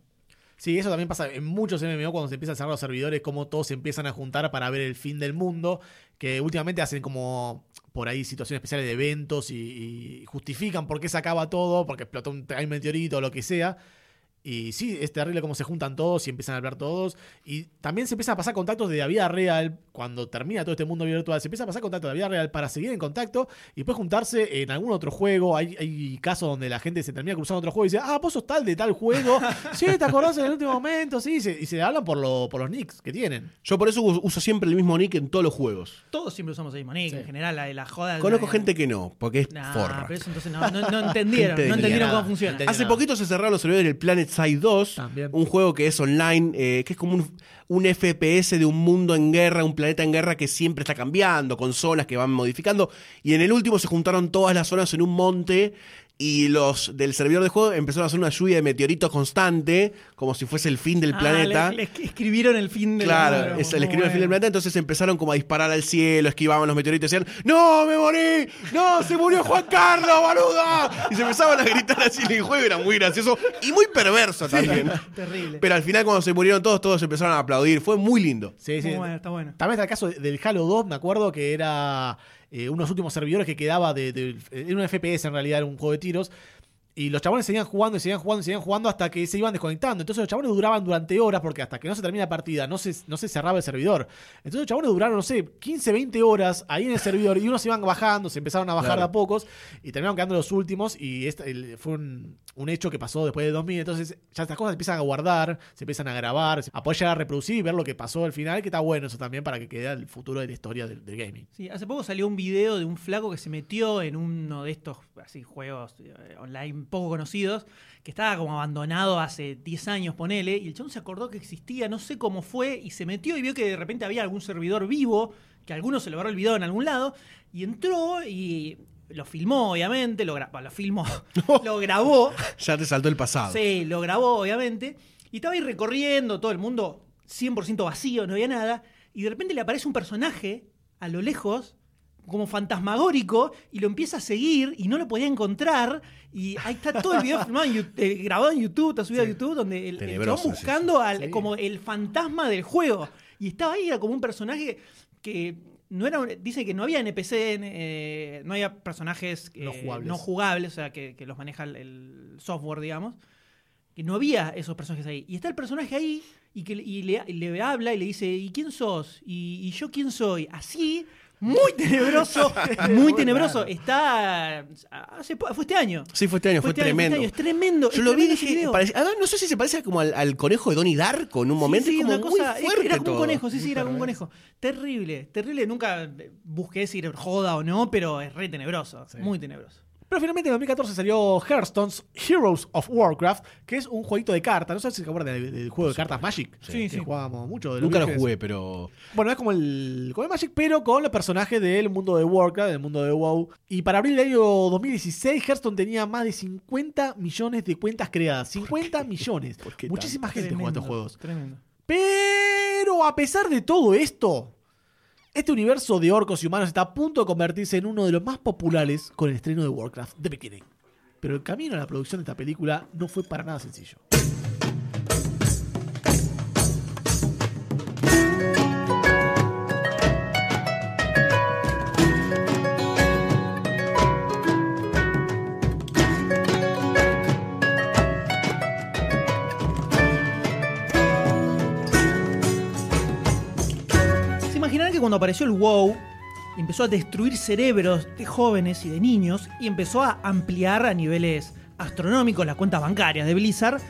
Sí, eso también pasa en muchos MMO cuando se empiezan a cerrar los servidores, como todos se empiezan a juntar para ver el fin del mundo, que últimamente hacen como por ahí situaciones especiales de eventos y, y justifican por qué se acaba todo, porque explotó un, hay un meteorito o lo que sea. Y sí, es terrible cómo se juntan todos y empiezan a hablar todos. Y también se empiezan a pasar contactos de la vida real. Cuando termina todo este mundo virtual, se empieza a pasar contactos de la vida real para seguir en contacto y después juntarse en algún otro juego. Hay, hay casos donde la gente se termina cruzando otro juego y dice, ah, vos sos tal de tal juego. sí, te acordás en el último momento, sí. Y se, y se hablan por, lo, por los nicks que tienen. Yo por eso us- uso siempre el mismo nick en todos los juegos. Todos siempre usamos el mismo nick, Sí. en general, la, la joda. Conozco la- gente que no, porque es Nah, forra. pero eso entonces no, no- no entendieron, no entendieron nada. cómo funciona. Hace nada. poquito se cerraron los servidores del Planet Side 2, También. un juego que es online, eh, que es como un, un FPS de un mundo en guerra, un planeta en guerra que siempre está cambiando, con zonas que van modificando. Y en el último se juntaron todas las zonas en un monte y los del servidor de juego empezaron a hacer una lluvia de meteoritos constante, como si fuese el fin del Ah, planeta. le- le escribieron el fin del Claro, mundo, es el fin del planeta, entonces empezaron como a disparar al cielo, esquivaban los meteoritos y decían, ¡No, me morí! ¡No, se murió Juan Carlos, boluda! Y se empezaban a gritar así en el juego, era muy gracioso y muy perverso también. Terrible. Pero al final cuando se murieron todos, todos empezaron a aplaudir, fue muy lindo. Sí, sí. Muy bueno, está bueno. También está el caso del Halo 2, me acuerdo que era eh, uno de los últimos servidores que quedaba de, de- Era un FPS en realidad, era un juego de tiros. Y los chabones seguían jugando y seguían jugando y seguían jugando hasta que se iban desconectando. Entonces los chabones duraban durante horas porque hasta que no se termina la partida no se, no se cerraba el servidor. Entonces los chabones duraron, no sé, 15, 20 horas ahí en el servidor y unos se iban bajando, se empezaron a bajar Claro. de a pocos y terminaron quedando los últimos. Y este, el- fue un, un hecho que pasó después de 2000. Entonces ya estas cosas se empiezan a guardar, se empiezan a grabar, a poder llegar a reproducir y ver lo que pasó al final, que está bueno eso también para que quede el futuro de la historia del, del gaming. Sí, hace poco salió un video de un flaco que se metió en uno de estos así juegos eh, online poco conocidos, que estaba como abandonado hace 10 años, ponele, y el chabón se acordó que existía, no sé cómo fue, y se metió y vio que de repente había algún servidor vivo, que alguno se lo habrá olvidado en algún lado, y entró y lo filmó, obviamente, lo, gra- lo filmó, lo grabó, Ya te saltó el pasado. Sí, lo grabó, obviamente. Y estaba ahí recorriendo todo el mundo, 100% vacío, no había nada. Y de repente le aparece un personaje a lo lejos, como fantasmagórico, y lo empieza a seguir y no lo podía encontrar. Y ahí está todo el video filmado en Yu- eh, grabado en YouTube, está subido a YouTube, donde el, el buscando al, Sí. como el fantasma del juego. Y estaba ahí, era como un personaje que no era. un- Dice que no había NPC, eh, no había personajes eh, No jugables. no jugables, o sea, que, que los maneja el, el software, digamos que no había esos personajes ahí. Y está el personaje ahí y, que, y le, y le habla y le dice, ¿y quién sos? ¿Y, y yo quién soy? Así, muy tenebroso, muy tenebroso. Está... Hace, po- fue este año. Sí, fue este año, fue, este año, tremendo. este año, es tremendo. Yo es lo vi y dije, parece- no sé si se parece como al, al conejo de Donnie Darko en un momento, Sí, sí, es como una muy fuerte era como todo. un conejo, sí, sí, era como un conejo. Terrible, terrible. Nunca busqué decir joda o no, pero es re tenebroso, muy tenebroso. Pero finalmente en 2014 salió Hearthstone's Heroes of Warcraft, que es un jueguito de cartas. No sé si se acuerdan del, del juego de cartas Magic. Sí, que sí. jugábamos mucho. de Nunca lo jugué, pero Bueno, es como el, como el Magic, pero con los personajes del mundo de Warcraft, del mundo de WoW. Y para abril del año 2016, Hearthstone tenía más de 50 millones de cuentas creadas. 50 millones. ¿Por qué Muchísima gente juega estos juegos. Tremendo. Pero a pesar de todo esto, este universo de orcos y humanos está a punto de convertirse en uno de los más populares con el estreno de Warcraft The Beginning. Pero el camino a la producción de esta película no fue para nada sencillo. Cuando apareció el WoW, empezó a destruir cerebros de jóvenes y de niños y empezó a ampliar a niveles astronómicos las cuentas bancarias de Blizzard.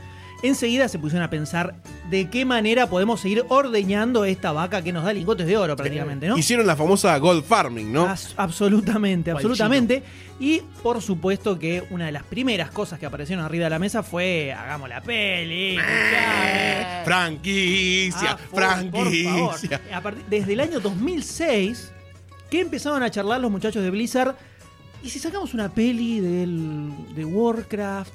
Enseguida se pusieron a pensar de qué manera podemos seguir ordeñando esta vaca que nos da lingotes de oro prácticamente, ¿no? hicieron la famosa Gold Farming, ¿no? As- absolutamente, absolutamente. Y por supuesto que una de las primeras cosas que aparecieron arriba de la mesa fue hagamos la peli. escuchame". franquicia, Ah, por- por franquicia. favor. Desde el año 2006 que empezaban a charlar los muchachos de Blizzard. ¿Y si sacamos una peli del, de Warcraft?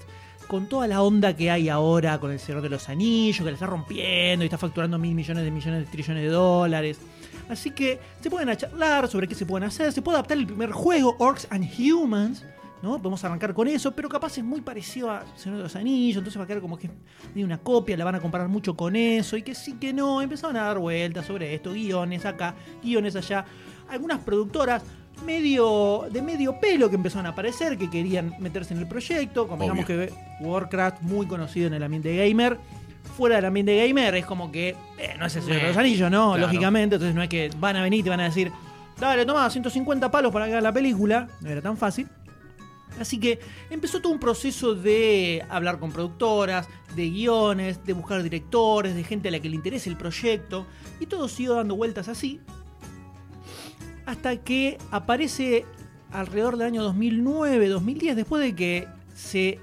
Con toda la onda que hay ahora con el Señor de los Anillos, que le está rompiendo y está facturando mil millones de millones de trillones de dólares. Así que se pueden charlar sobre qué se pueden hacer. Se puede adaptar el primer juego, Orcs and Humans. ¿no? Podemos arrancar con eso, pero capaz es muy parecido a Señor de los Anillos, entonces va a quedar como que de una copia, la van a comparar mucho con eso, y que sí que no, empezaron a dar vueltas sobre esto, guiones acá, guiones allá. Algunas productoras medio de medio pelo que empezaron a aparecer, que querían meterse en el proyecto. Convengamos que Warcraft, muy conocido en el ambiente gamer. Fuera del ambiente gamer es como que eh, no es el Señor de los Anillos, ¿no? Claro. Lógicamente, entonces no es que van a venir y te van a decir, dale, toma 150 palos para que haga la película. No era tan fácil. Así que empezó todo un proceso de hablar con productoras, de guiones, de buscar directores, de gente a la que le interese el proyecto. Y todo siguió dando vueltas así. Hasta que aparece alrededor del año 2009, 2010, después de que se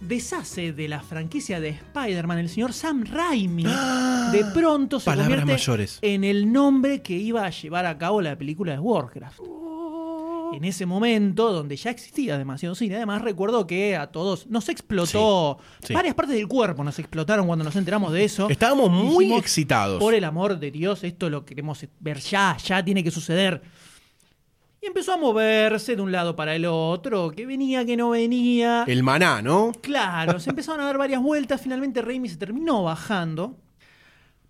deshace de la franquicia de Spider-Man, el señor Sam Raimi, de pronto se Palabras convierte mayores. en el nombre que iba a llevar a cabo la película de Warcraft. En ese momento, donde ya existía demasiado cine, además recuerdo que a todos nos explotó, Sí, sí. varias partes del cuerpo nos explotaron cuando nos enteramos de eso. Estábamos muy Dijimos, excitados. Por el amor de Dios, esto lo queremos ver ya, ya tiene que suceder. Y empezó a moverse de un lado para el otro, que venía, que no venía. El maná, ¿no? Claro, se empezaron a dar varias vueltas, finalmente Raimi se terminó bajando,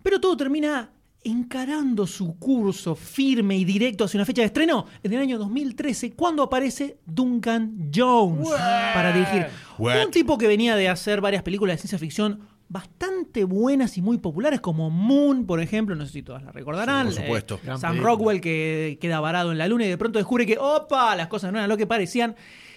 pero todo termina encarando su curso firme y directo hacia una fecha de estreno en el año 2013, cuando aparece Duncan Jones para dirigir. What? Un tipo que venía de hacer varias películas de ciencia ficción bastante buenas y muy populares, como Moon, por ejemplo, no sé si todas la recordarán. Sí, por supuesto. Eh, Gran Sam. Rockwell que queda varado en la luna y de pronto descubre que, opa, las cosas no eran lo que parecían.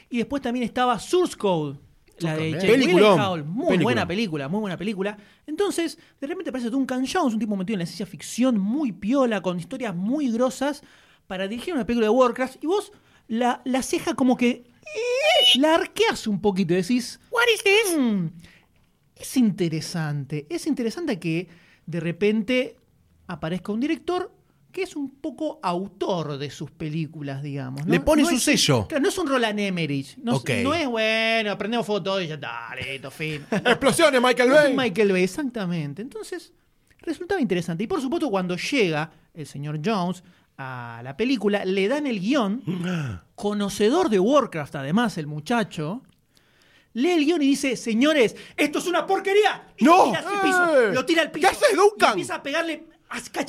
Y después también estaba Source Code, la de. Jake. Muy Peliculón. buena película, muy buena película. Entonces, de repente aparece Duncan Jones, un tipo metido en la ciencia ficción muy piola, con historias muy grosas, para dirigir una película de Warcraft. Y vos la, la ceja como que eh, la arqueas un poquito y decís, What is this? es interesante. Es interesante que de repente aparezca un director que es un poco autor de sus películas, digamos. ¿no? Le pone No su es- sello. Claro, no es un Roland Emmerich. No, es- Ok. no es bueno, prendemos fotos y ya está, listo, fin. Explosiones, Michael Es Bay. Michael Bay, exactamente. Entonces, resultaba interesante. Y por supuesto, cuando llega el señor Jones a la película, le dan el guion, conocedor de Warcraft, además, el muchacho. Lee el guion y dice, señores, esto es una porquería. Y ¡No! lo tira al piso. ¡Eh! Lo tira al piso. ¿Qué hace Duncan? Y empieza a pegarle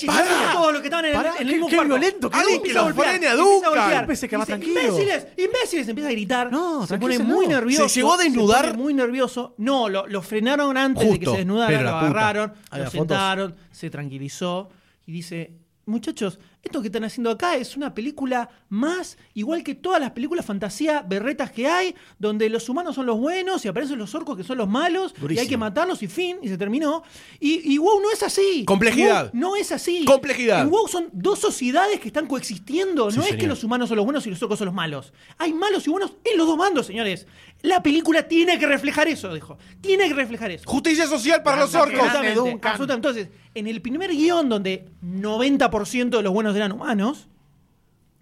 ¡Pará! a todos los que estaban en el, Pará, en el qué- mismo qué cuarto. violento que Alguien a Frene Duncan. Yo pensé que más Dice, tranquilo. Imbéciles, imbéciles, empieza a gritar. No, se pone muy nervioso. ¿Se llegó a desnudar? pone muy nervioso. No, lo, lo frenaron antes de que Justo, se desnudara, pero lo la puta. agarraron, lo fotos. sentaron, se tranquilizó y dice, muchachos, esto que están haciendo acá es una película más, igual que todas las películas fantasía berretas que hay, donde los humanos son los buenos y aparecen los orcos que son los malos y hay que matarlos y fin, y se terminó. Y, y WoW no es así. Complejidad. WoW no es así. Complejidad. En WoW son dos sociedades que están coexistiendo. Sí, no es que los humanos son los buenos y los orcos son los malos. Hay malos y buenos en los dos bandos, señores. La película tiene que reflejar eso, dijo. Tiene que reflejar eso. Justicia social para los orcos. Absolutamente. Entonces, en el primer guion donde 90% de los buenos eran humanos,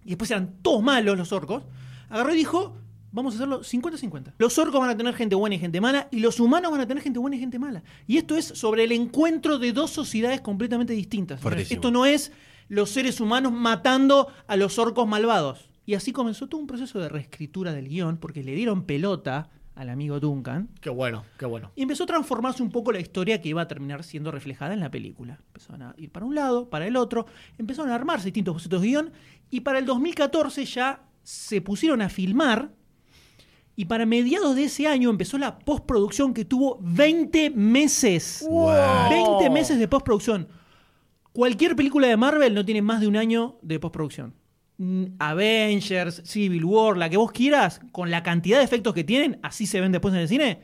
y después eran todos malos los orcos, agarró y dijo, vamos a hacerlo 50-50. Los orcos van a tener gente buena y gente mala, y los humanos van a tener gente buena y gente mala. Y esto es sobre el encuentro de dos sociedades completamente distintas. Esto no es los seres humanos matando a los orcos malvados. Y así comenzó todo un proceso de reescritura del guion, porque le dieron pelota al amigo Duncan. Qué bueno, qué bueno. Y empezó a transformarse un poco la historia que iba a terminar siendo reflejada en la película. Empezaron a ir para un lado, para el otro, empezaron a armarse distintos bocetos de guion y para el 2014 ya se pusieron a filmar y para mediados de ese año empezó la postproducción que tuvo 20 meses. 20 meses de postproducción. Cualquier película de Marvel no tiene más de un año de postproducción. Avengers, Civil War, la que vos quieras, con la cantidad de efectos que tienen, así se ven después en el cine,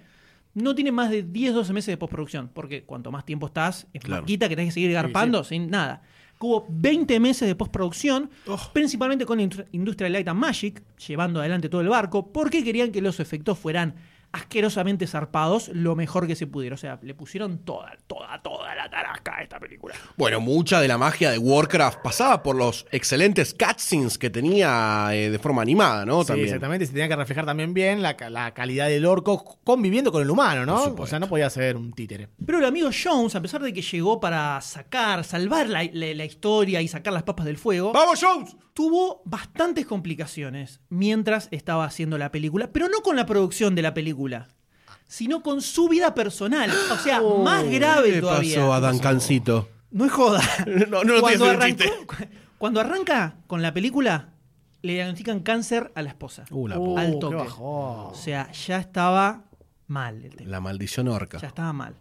no tiene más de 10, 12 meses de postproducción. Porque cuanto más tiempo estás, es Claro. más quita que tenés que seguir garpando sin nada. Hubo 20 meses de postproducción, principalmente con Industri- Industrial Light and Magic, llevando adelante todo el barco, porque querían que los efectos fueran asquerosamente zarpados lo mejor que se pudiera. O sea, le pusieron toda, toda, toda la tarasca a esta película. Bueno, mucha de la magia de Warcraft pasaba por los excelentes cutscenes que tenía eh, de forma animada, ¿no? Sí, También. exactamente. Se tenía que reflejar también bien la, la calidad del orco conviviendo con el humano, ¿no? O sea, no podía ser un títere. Pero el amigo Jones, a pesar de que llegó para sacar, salvar la, la- la historia y sacar las papas del fuego, ¡Vamos, Jones! Tuvo bastantes complicaciones mientras estaba haciendo la película, pero no con la producción de la película, sino con su vida personal. O sea, más grave ¿Qué todavía. pasó a Duncancito? No es joda. No, no lo cuando, arrancó- cuando arranca con la película, le diagnostican cáncer a la esposa. Uh, la, al toque. bajón. O sea, ya estaba mal el tema. la maldición orca. Ya estaba mal.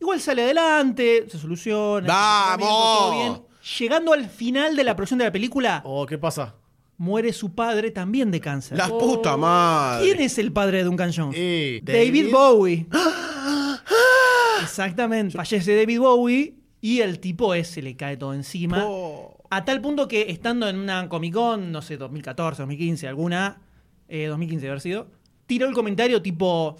Igual sale adelante, se soluciona. ¡Vamos! todo bien. Llegando al final de la producción de la película, Oh, ¿qué pasa? muere su padre también de cáncer. La puta madre. ¿Quién es el padre de Duncan Jones? Eh, David, Bowie. Exactamente. Fallece David Bowie y el tipo es, se le cae todo encima. A tal punto que estando en una Comic Con, no sé, 2014, 2015, alguna, eh, 2015 debe haber sido, tiró el comentario tipo,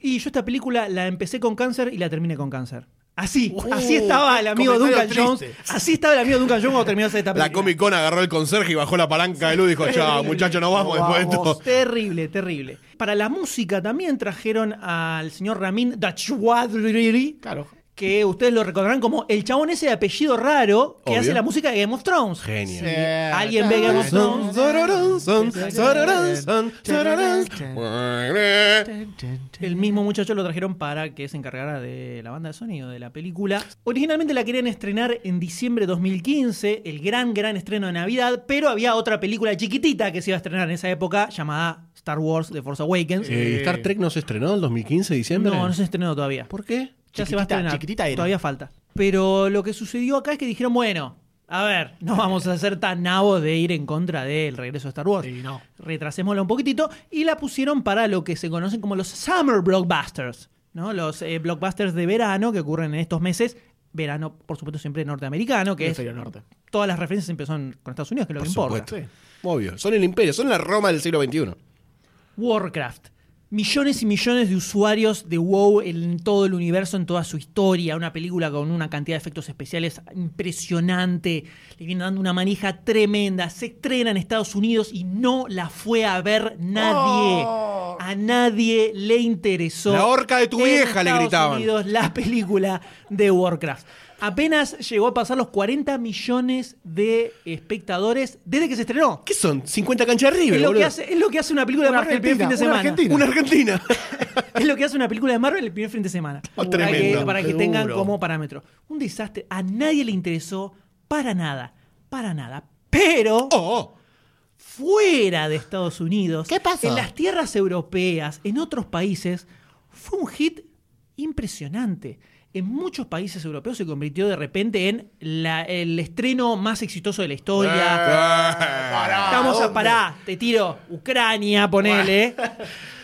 y yo esta película la empecé con cáncer y la terminé con cáncer. Así, así estaba el amigo Duncan Jones. Así estaba el amigo Duncan Jones cuando terminó esta película. La Comic Con agarró el conserje y bajó la palanca de luz y dijo, ya, muchachos, nos vamos Nos después de esto. Terrible, terrible. Para la música también trajeron al señor Ramin Dachwadri, Claro. Que ustedes lo recordarán como el chabón ese de apellido raro que Obvio. hace la música de Game of Thrones. Genio. Sí. ¿Alguien ve Game of Thrones? El mismo muchacho lo trajeron para que se encargara de la banda de sonido de la película. Originalmente la querían estrenar en diciembre de 2015, el gran, gran estreno de Navidad, pero había otra película chiquitita que se iba a estrenar en esa época llamada Star Wars The Force Awakens. Eh, ¿Star Trek no se estrenó en 2015, diciembre? No, no se estrenó todavía. ¿Por qué? Ya se va a estrenar. chiquitita era. Todavía falta. Pero lo que sucedió acá es que dijeron, bueno, a ver, no vamos a ser tan nabos de ir en contra del regreso de Star Wars. Sí, no. Retrasémosla un poquitito y la pusieron para lo que se conocen como los Summer Blockbusters, ¿no? Los eh, blockbusters de verano que ocurren en estos meses. Verano, por supuesto, siempre norteamericano, que es norte. todas las referencias empezaron con Estados Unidos, que es lo Por que importa. supuesto. Obvio. Son el imperio, son la Roma del siglo XXI. Warcraft. Millones y millones de usuarios de WoW en todo el universo, en toda su historia. Una película con una cantidad de efectos especiales impresionante. Le viene dando una manija tremenda. Se estrena en Estados Unidos y no la fue a ver nadie. A nadie le interesó. La horca de tu en vieja, le Estados gritaban. Unidos la película de Warcraft. Apenas llegó a pasar los 40 millones de espectadores desde que se estrenó. ¿Qué son? 50 canchas de River, Es lo, que hace, es lo que hace una película de Marvel el primer fin de Argentina, una semana. Argentina. Una Argentina. Es lo que hace una película de Marvel el primer fin de semana. Oh, para tremendo. que, para que Qué tengan como parámetro. Un desastre. A nadie le interesó para nada. Para nada. Pero Oh, fuera de Estados Unidos, ¿Qué pasó? en las tierras europeas, en otros países, fue un hit impresionante. En muchos países europeos se convirtió de repente en la- el estreno más exitoso de la historia. Ah, Estamos a pará, te tiro Ucrania, ponele.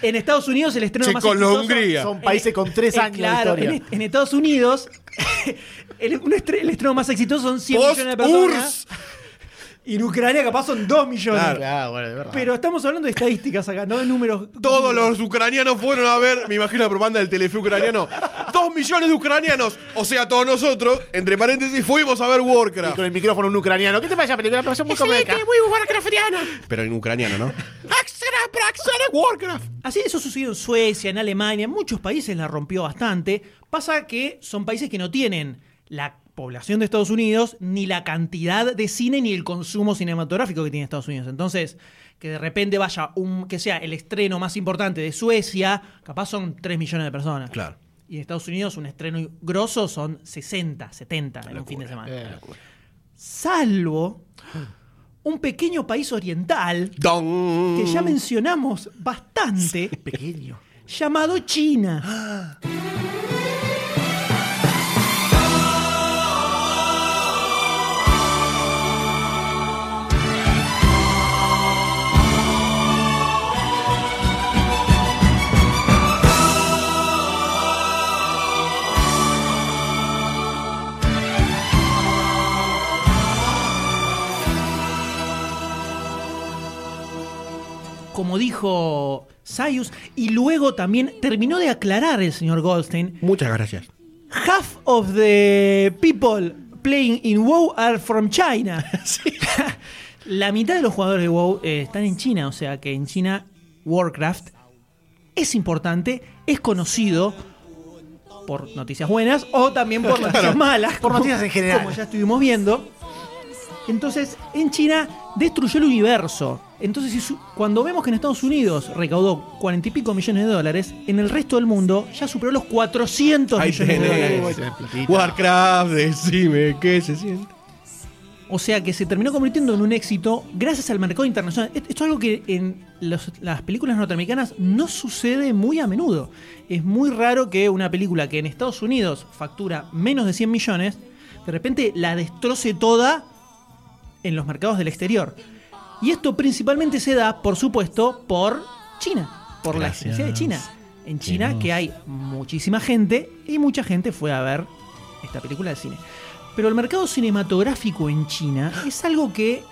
En Estados Unidos el estreno más exitoso. Checoslovaquia. Son países con tres Eh, años claro, de en, historia. est- en Estados Unidos el, un estre- el estreno más exitoso son 100 Post millones de personas. URSS. Y en Ucrania capaz son 2 millones. Claro. Claro, bueno, de verdad. Pero estamos hablando de estadísticas acá, no de números. Todos los ucranianos fueron a ver, me imagino la propaganda del Telefe ucraniano. Dos millones de ucranianos, o sea, todos nosotros, entre paréntesis, fuimos a ver Y Warcraft. con el micrófono un ucraniano. ¿Qué te la película? Me pareció muy cómica. Pero en ucraniano, ¿no? Warcraft. Así eso sucedió en Suecia, en Alemania, en muchos países la rompió bastante. Pasa que son países que no tienen la población de Estados Unidos, ni la cantidad de cine, ni el consumo cinematográfico que tiene Estados Unidos. Entonces, que de repente vaya un, que sea el estreno más importante de Suecia, capaz son 3 millones de personas. Claro. Y en Estados Unidos un estreno grosso son 60, 70 en un fin de semana. Eh, Salvo un pequeño país oriental Don. que ya mencionamos bastante, pequeño. llamado China. Como dijo Sayus, y luego también terminó de aclarar el señor Goldstein, Muchas gracias. half of the people playing in WoW are from China. La mitad de los jugadores de WoW eh, están en China, o sea que en China Warcraft es importante, es conocido por noticias buenas o también por noticias malas. Por como- noticias en general. Como ya estuvimos viendo. Entonces, en China destruyó el universo. Entonces, si su- cuando vemos que en Estados Unidos recaudó cuarenta y pico millones de dólares, en el resto del mundo ya superó los 400 Ahí millones de tenés. dólares. Tenés platita. Warcraft, decime qué se siente. O sea que se terminó convirtiendo en un éxito gracias al mercado internacional. Esto es algo que en los- las películas norteamericanas no sucede muy a menudo. Es muy raro que una película que en Estados Unidos factura menos de 100 millones, de repente la destroce toda en los mercados del exterior. Y esto principalmente se da, por supuesto, por China, por la existencia de China. En China, que hay muchísima gente y mucha gente fue a ver esta película de cine. Pero el mercado cinematográfico en China es algo que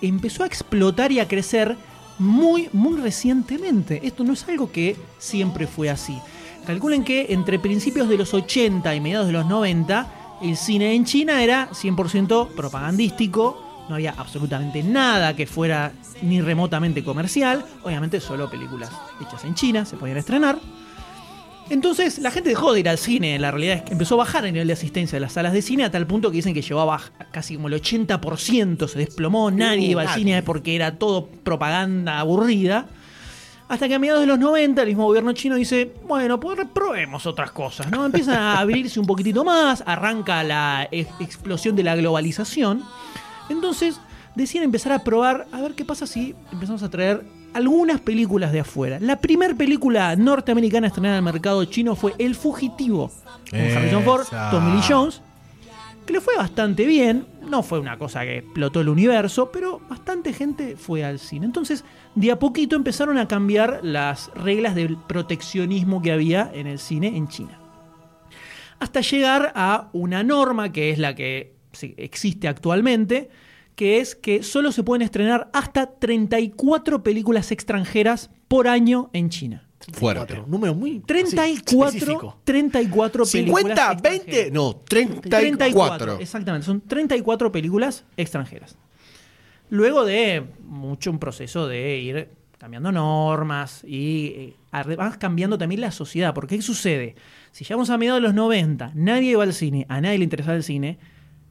empezó a explotar y a crecer muy, muy recientemente. Esto no es algo que siempre fue así. Calculen que entre principios de los 80 y mediados de los 90, el cine en China era 100% propagandístico, no había absolutamente nada que fuera ni remotamente comercial, obviamente solo películas hechas en China se podían estrenar. Entonces la gente dejó de ir al cine, la realidad es que empezó a bajar el nivel de asistencia de las salas de cine a tal punto que dicen que llegó a baj- casi como el 80%, se desplomó, nadie iba al cine porque era todo propaganda aburrida. Hasta que a mediados de los 90 el mismo gobierno chino dice, bueno, pues probemos otras cosas, ¿no? Empiezan a abrirse un poquitito más, arranca la e- explosión de la globalización. Entonces deciden empezar a probar a ver qué pasa si empezamos a traer algunas películas de afuera. La primera película norteamericana estrenada al mercado chino fue El Fugitivo, con Harrison Ford. Tommy Lee Jones, que le fue bastante bien. No fue una cosa que explotó el universo, pero bastante gente fue al cine. Entonces, de a poquito empezaron a cambiar las reglas del proteccionismo que había en el cine en China. Hasta llegar a una norma que es la que existe actualmente, que es que solo se pueden estrenar hasta 34 películas extranjeras por año en China. Fuerte. Cuatro, número muy 34, específico. 34 películas 50, 20, extranjeras. no, 34. Exactamente, son 34 películas extranjeras. Luego de mucho un proceso de ir cambiando normas y eh, además cambiando también la sociedad. Porque ¿qué sucede? Si llegamos a mediados de los 90, nadie iba al cine, a nadie le interesaba el cine,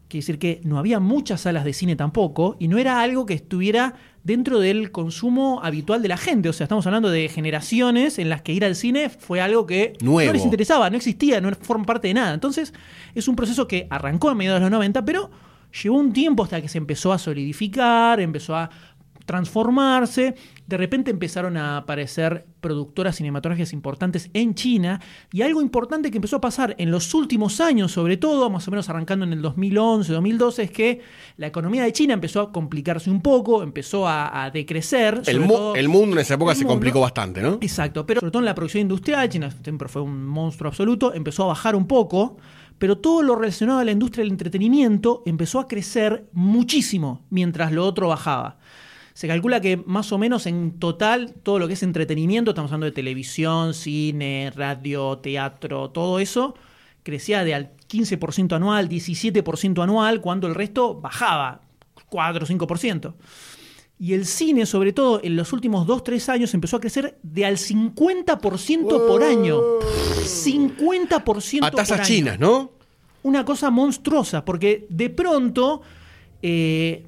quiere decir que no había muchas salas de cine tampoco y no era algo que estuviera dentro del consumo habitual de la gente. O sea, estamos hablando de generaciones en las que ir al cine fue algo que Nuevo. no les interesaba, no existía, no forma parte de nada. Entonces, es un proceso que arrancó a mediados de los 90, pero llevó un tiempo hasta que se empezó a solidificar, empezó a transformarse. De repente empezaron a aparecer productoras cinematográficas importantes en China y algo importante que empezó a pasar en los últimos años, sobre todo, más o menos arrancando en el 2011, 2012, es que la economía de China empezó a complicarse un poco, empezó a, a decrecer. El, sobre mu- todo- el mundo en esa época se mundo. complicó bastante, ¿no? Exacto, pero sobre todo en la producción industrial, China siempre fue un monstruo absoluto, empezó a bajar un poco, pero todo lo relacionado a la industria del entretenimiento empezó a crecer muchísimo mientras lo otro bajaba. Se calcula que más o menos en total todo lo que es entretenimiento, estamos hablando de televisión, cine, radio, teatro, todo eso, crecía de al 15% anual, 17% anual, cuando el resto bajaba 4 o 5%. Y el cine, sobre todo en los últimos 2-3 años, empezó a crecer de al 50% por año. 50% A por tasas año. chinas, ¿no? Una cosa monstruosa, porque de pronto eh,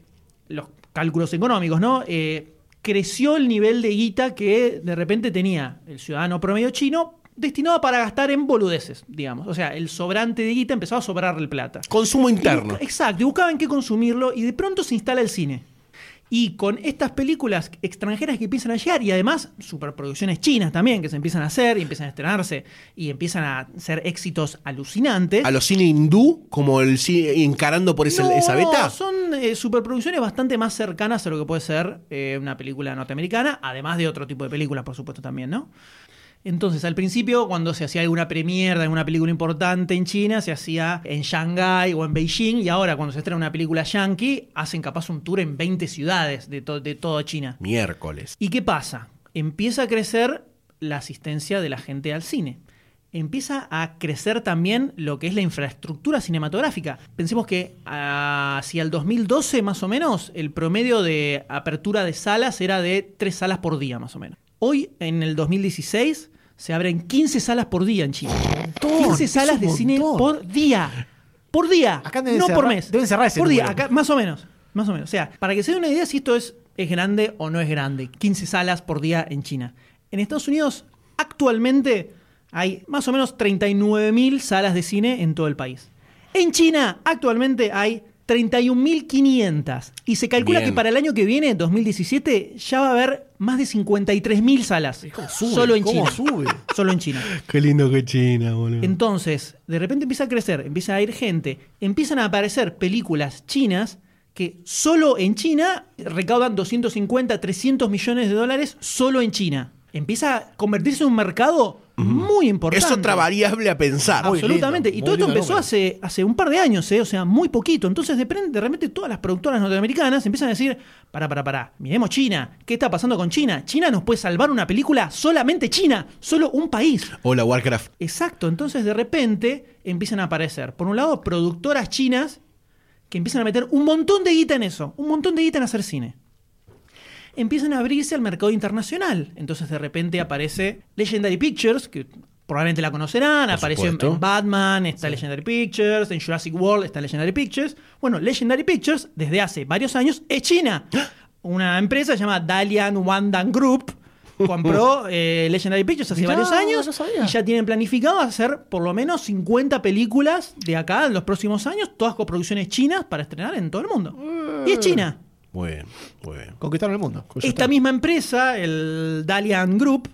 cálculos económicos, ¿no? Eh, creció el nivel de guita que de repente tenía el ciudadano promedio chino destinado para gastar en boludeces, digamos. O sea, el sobrante de guita empezó a sobrarle plata. Consumo interno. exacto, y buscaban qué consumirlo y de pronto se instala el cine. Y con estas películas extranjeras que empiezan a llegar y además superproducciones chinas también que se empiezan a hacer y empiezan a estrenarse y empiezan a ser éxitos alucinantes. A los cine hindú, como el cine encarando por No, esa beta. son eh, superproducciones bastante más cercanas a lo que puede ser eh, una película norteamericana, además de otro tipo de películas, por supuesto, también, ¿no? Entonces, al principio, cuando se hacía alguna premiere de alguna película importante en China, se hacía en Shanghái o en Beijing, y ahora cuando se estrena una película yankee, hacen capaz un tour en 20 ciudades de, to- de toda China. Miércoles. ¿Y qué pasa? Empieza a crecer la asistencia de la gente al cine. Empieza a crecer también lo que es la infraestructura cinematográfica. Pensemos que hacia el 2012 más o menos el promedio de apertura de salas era de tres salas por día más o menos. Hoy en el 2016 se abren 15 salas por día en China. 15 es salas de cine por día. Por día. Acá deben no por mes. deben cerrar ese Por día. número. Acá, más o menos. Más o menos. O sea, para que se dé una idea si esto es, es grande o no es grande. 15 salas por día en China. En Estados Unidos, actualmente hay más o menos 39.000 salas de cine en todo el país. En China, actualmente hay 31.500. Y se calcula Bien. que para el año que viene, 2017, ya va a haber más de 53.000 salas. Solo en ¿Cómo China. sube? Solo en China. Qué lindo que China, boludo. Entonces, de repente empieza a crecer, empieza a ir gente, empiezan a aparecer películas chinas que solo en China recaudan 250, 300 millones de dólares solo en China. Empieza a convertirse en un mercado muy importante. Es otra variable a pensar. Muy Absolutamente. lindo, y todo esto empezó número. hace, hace un par de años, ¿eh? o sea, muy poquito. Entonces, de, de repente, todas las productoras norteamericanas empiezan a decir: para, para, para, miremos China. ¿Qué está pasando con China? China nos puede salvar una película solamente China, solo un país. Hola, Warcraft. Exacto, entonces de repente empiezan a aparecer, por un lado, productoras chinas que empiezan a meter un montón de guita en eso, un montón de guita en hacer cine. Empiezan a abrirse al mercado internacional. Entonces de repente aparece Legendary Pictures, que probablemente la conocerán, Por apareció en, Batman, está Legendary Pictures, en Jurassic World está Legendary Pictures. Bueno, Legendary Pictures desde hace varios años es China. Una empresa llamada Dalian Wandan Group compró eh, Legendary Pictures hace Mirá, varios años y ya tienen planificado hacer por lo menos 50 películas de acá en los próximos años, todas coproducciones chinas para estrenar en todo el mundo. Y es China. Muy bien, muy bien. Conquistaron el mundo. Esta misma empresa, el Dalian Group,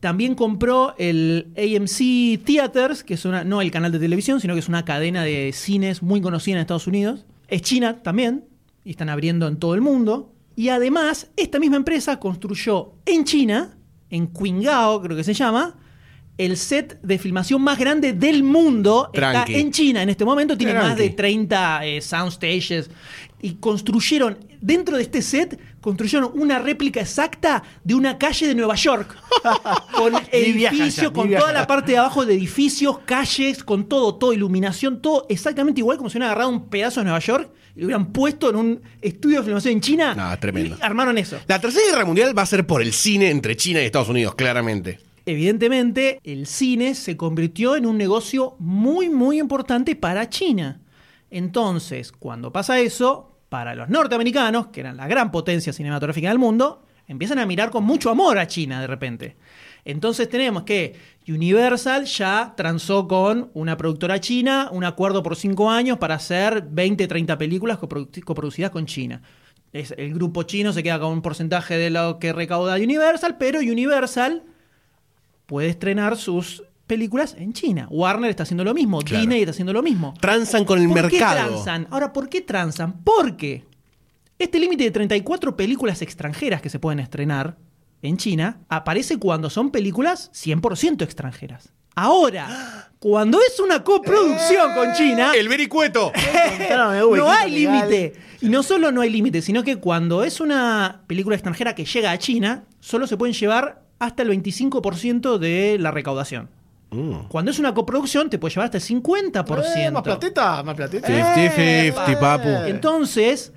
también compró el AMC Theaters, que es una, no el canal de televisión, sino que es una cadena de cines muy conocida en Estados Unidos. Es China también, y están abriendo en todo el mundo. Y además, esta misma empresa construyó en China, en Qingdao creo que se llama, el set de filmación más grande del mundo. Tranqui. Está en China en este momento, tiene más de 30 eh, soundstages. Y construyeron, dentro de este set, construyeron una réplica exacta de una calle de Nueva York. con ni con toda la parte de abajo de edificios, calles, con todo, todo, iluminación, todo exactamente igual como si hubieran agarrado un pedazo de Nueva York y lo hubieran puesto en un estudio de filmación en China. No, tremendo. y armaron eso. La tercera guerra mundial va a ser por el cine entre China y Estados Unidos, claramente. Evidentemente, el cine se convirtió en un negocio muy, muy importante para China. Entonces, cuando pasa eso, para los norteamericanos, que eran la gran potencia cinematográfica del mundo, empiezan a mirar con mucho amor a China de repente. Entonces tenemos que Universal ya transó con una productora china un acuerdo por cinco años para hacer 20, 30 películas coprodu- coproducidas con China. Es- el grupo chino se queda con un porcentaje de lo que recauda Universal, pero Universal puede estrenar sus películas en China. Warner está haciendo lo mismo, Claro. Disney está haciendo lo mismo. Transan con el ¿Por mercado. qué transan? Ahora, ¿por qué transan? Porque este límite de 34 películas extranjeras que se pueden estrenar en China aparece cuando son películas 100% extranjeras. Ahora, cuando es una coproducción con China, El vericueto. no hay límite. Y no solo no hay límite, sino que cuando es una película extranjera que llega a China, solo se pueden llevar hasta el 25% de la recaudación. Mm. Cuando es una coproducción, te puede llevar hasta el 50%. Eh, más platita, más platita. 50-50, papu. Entonces,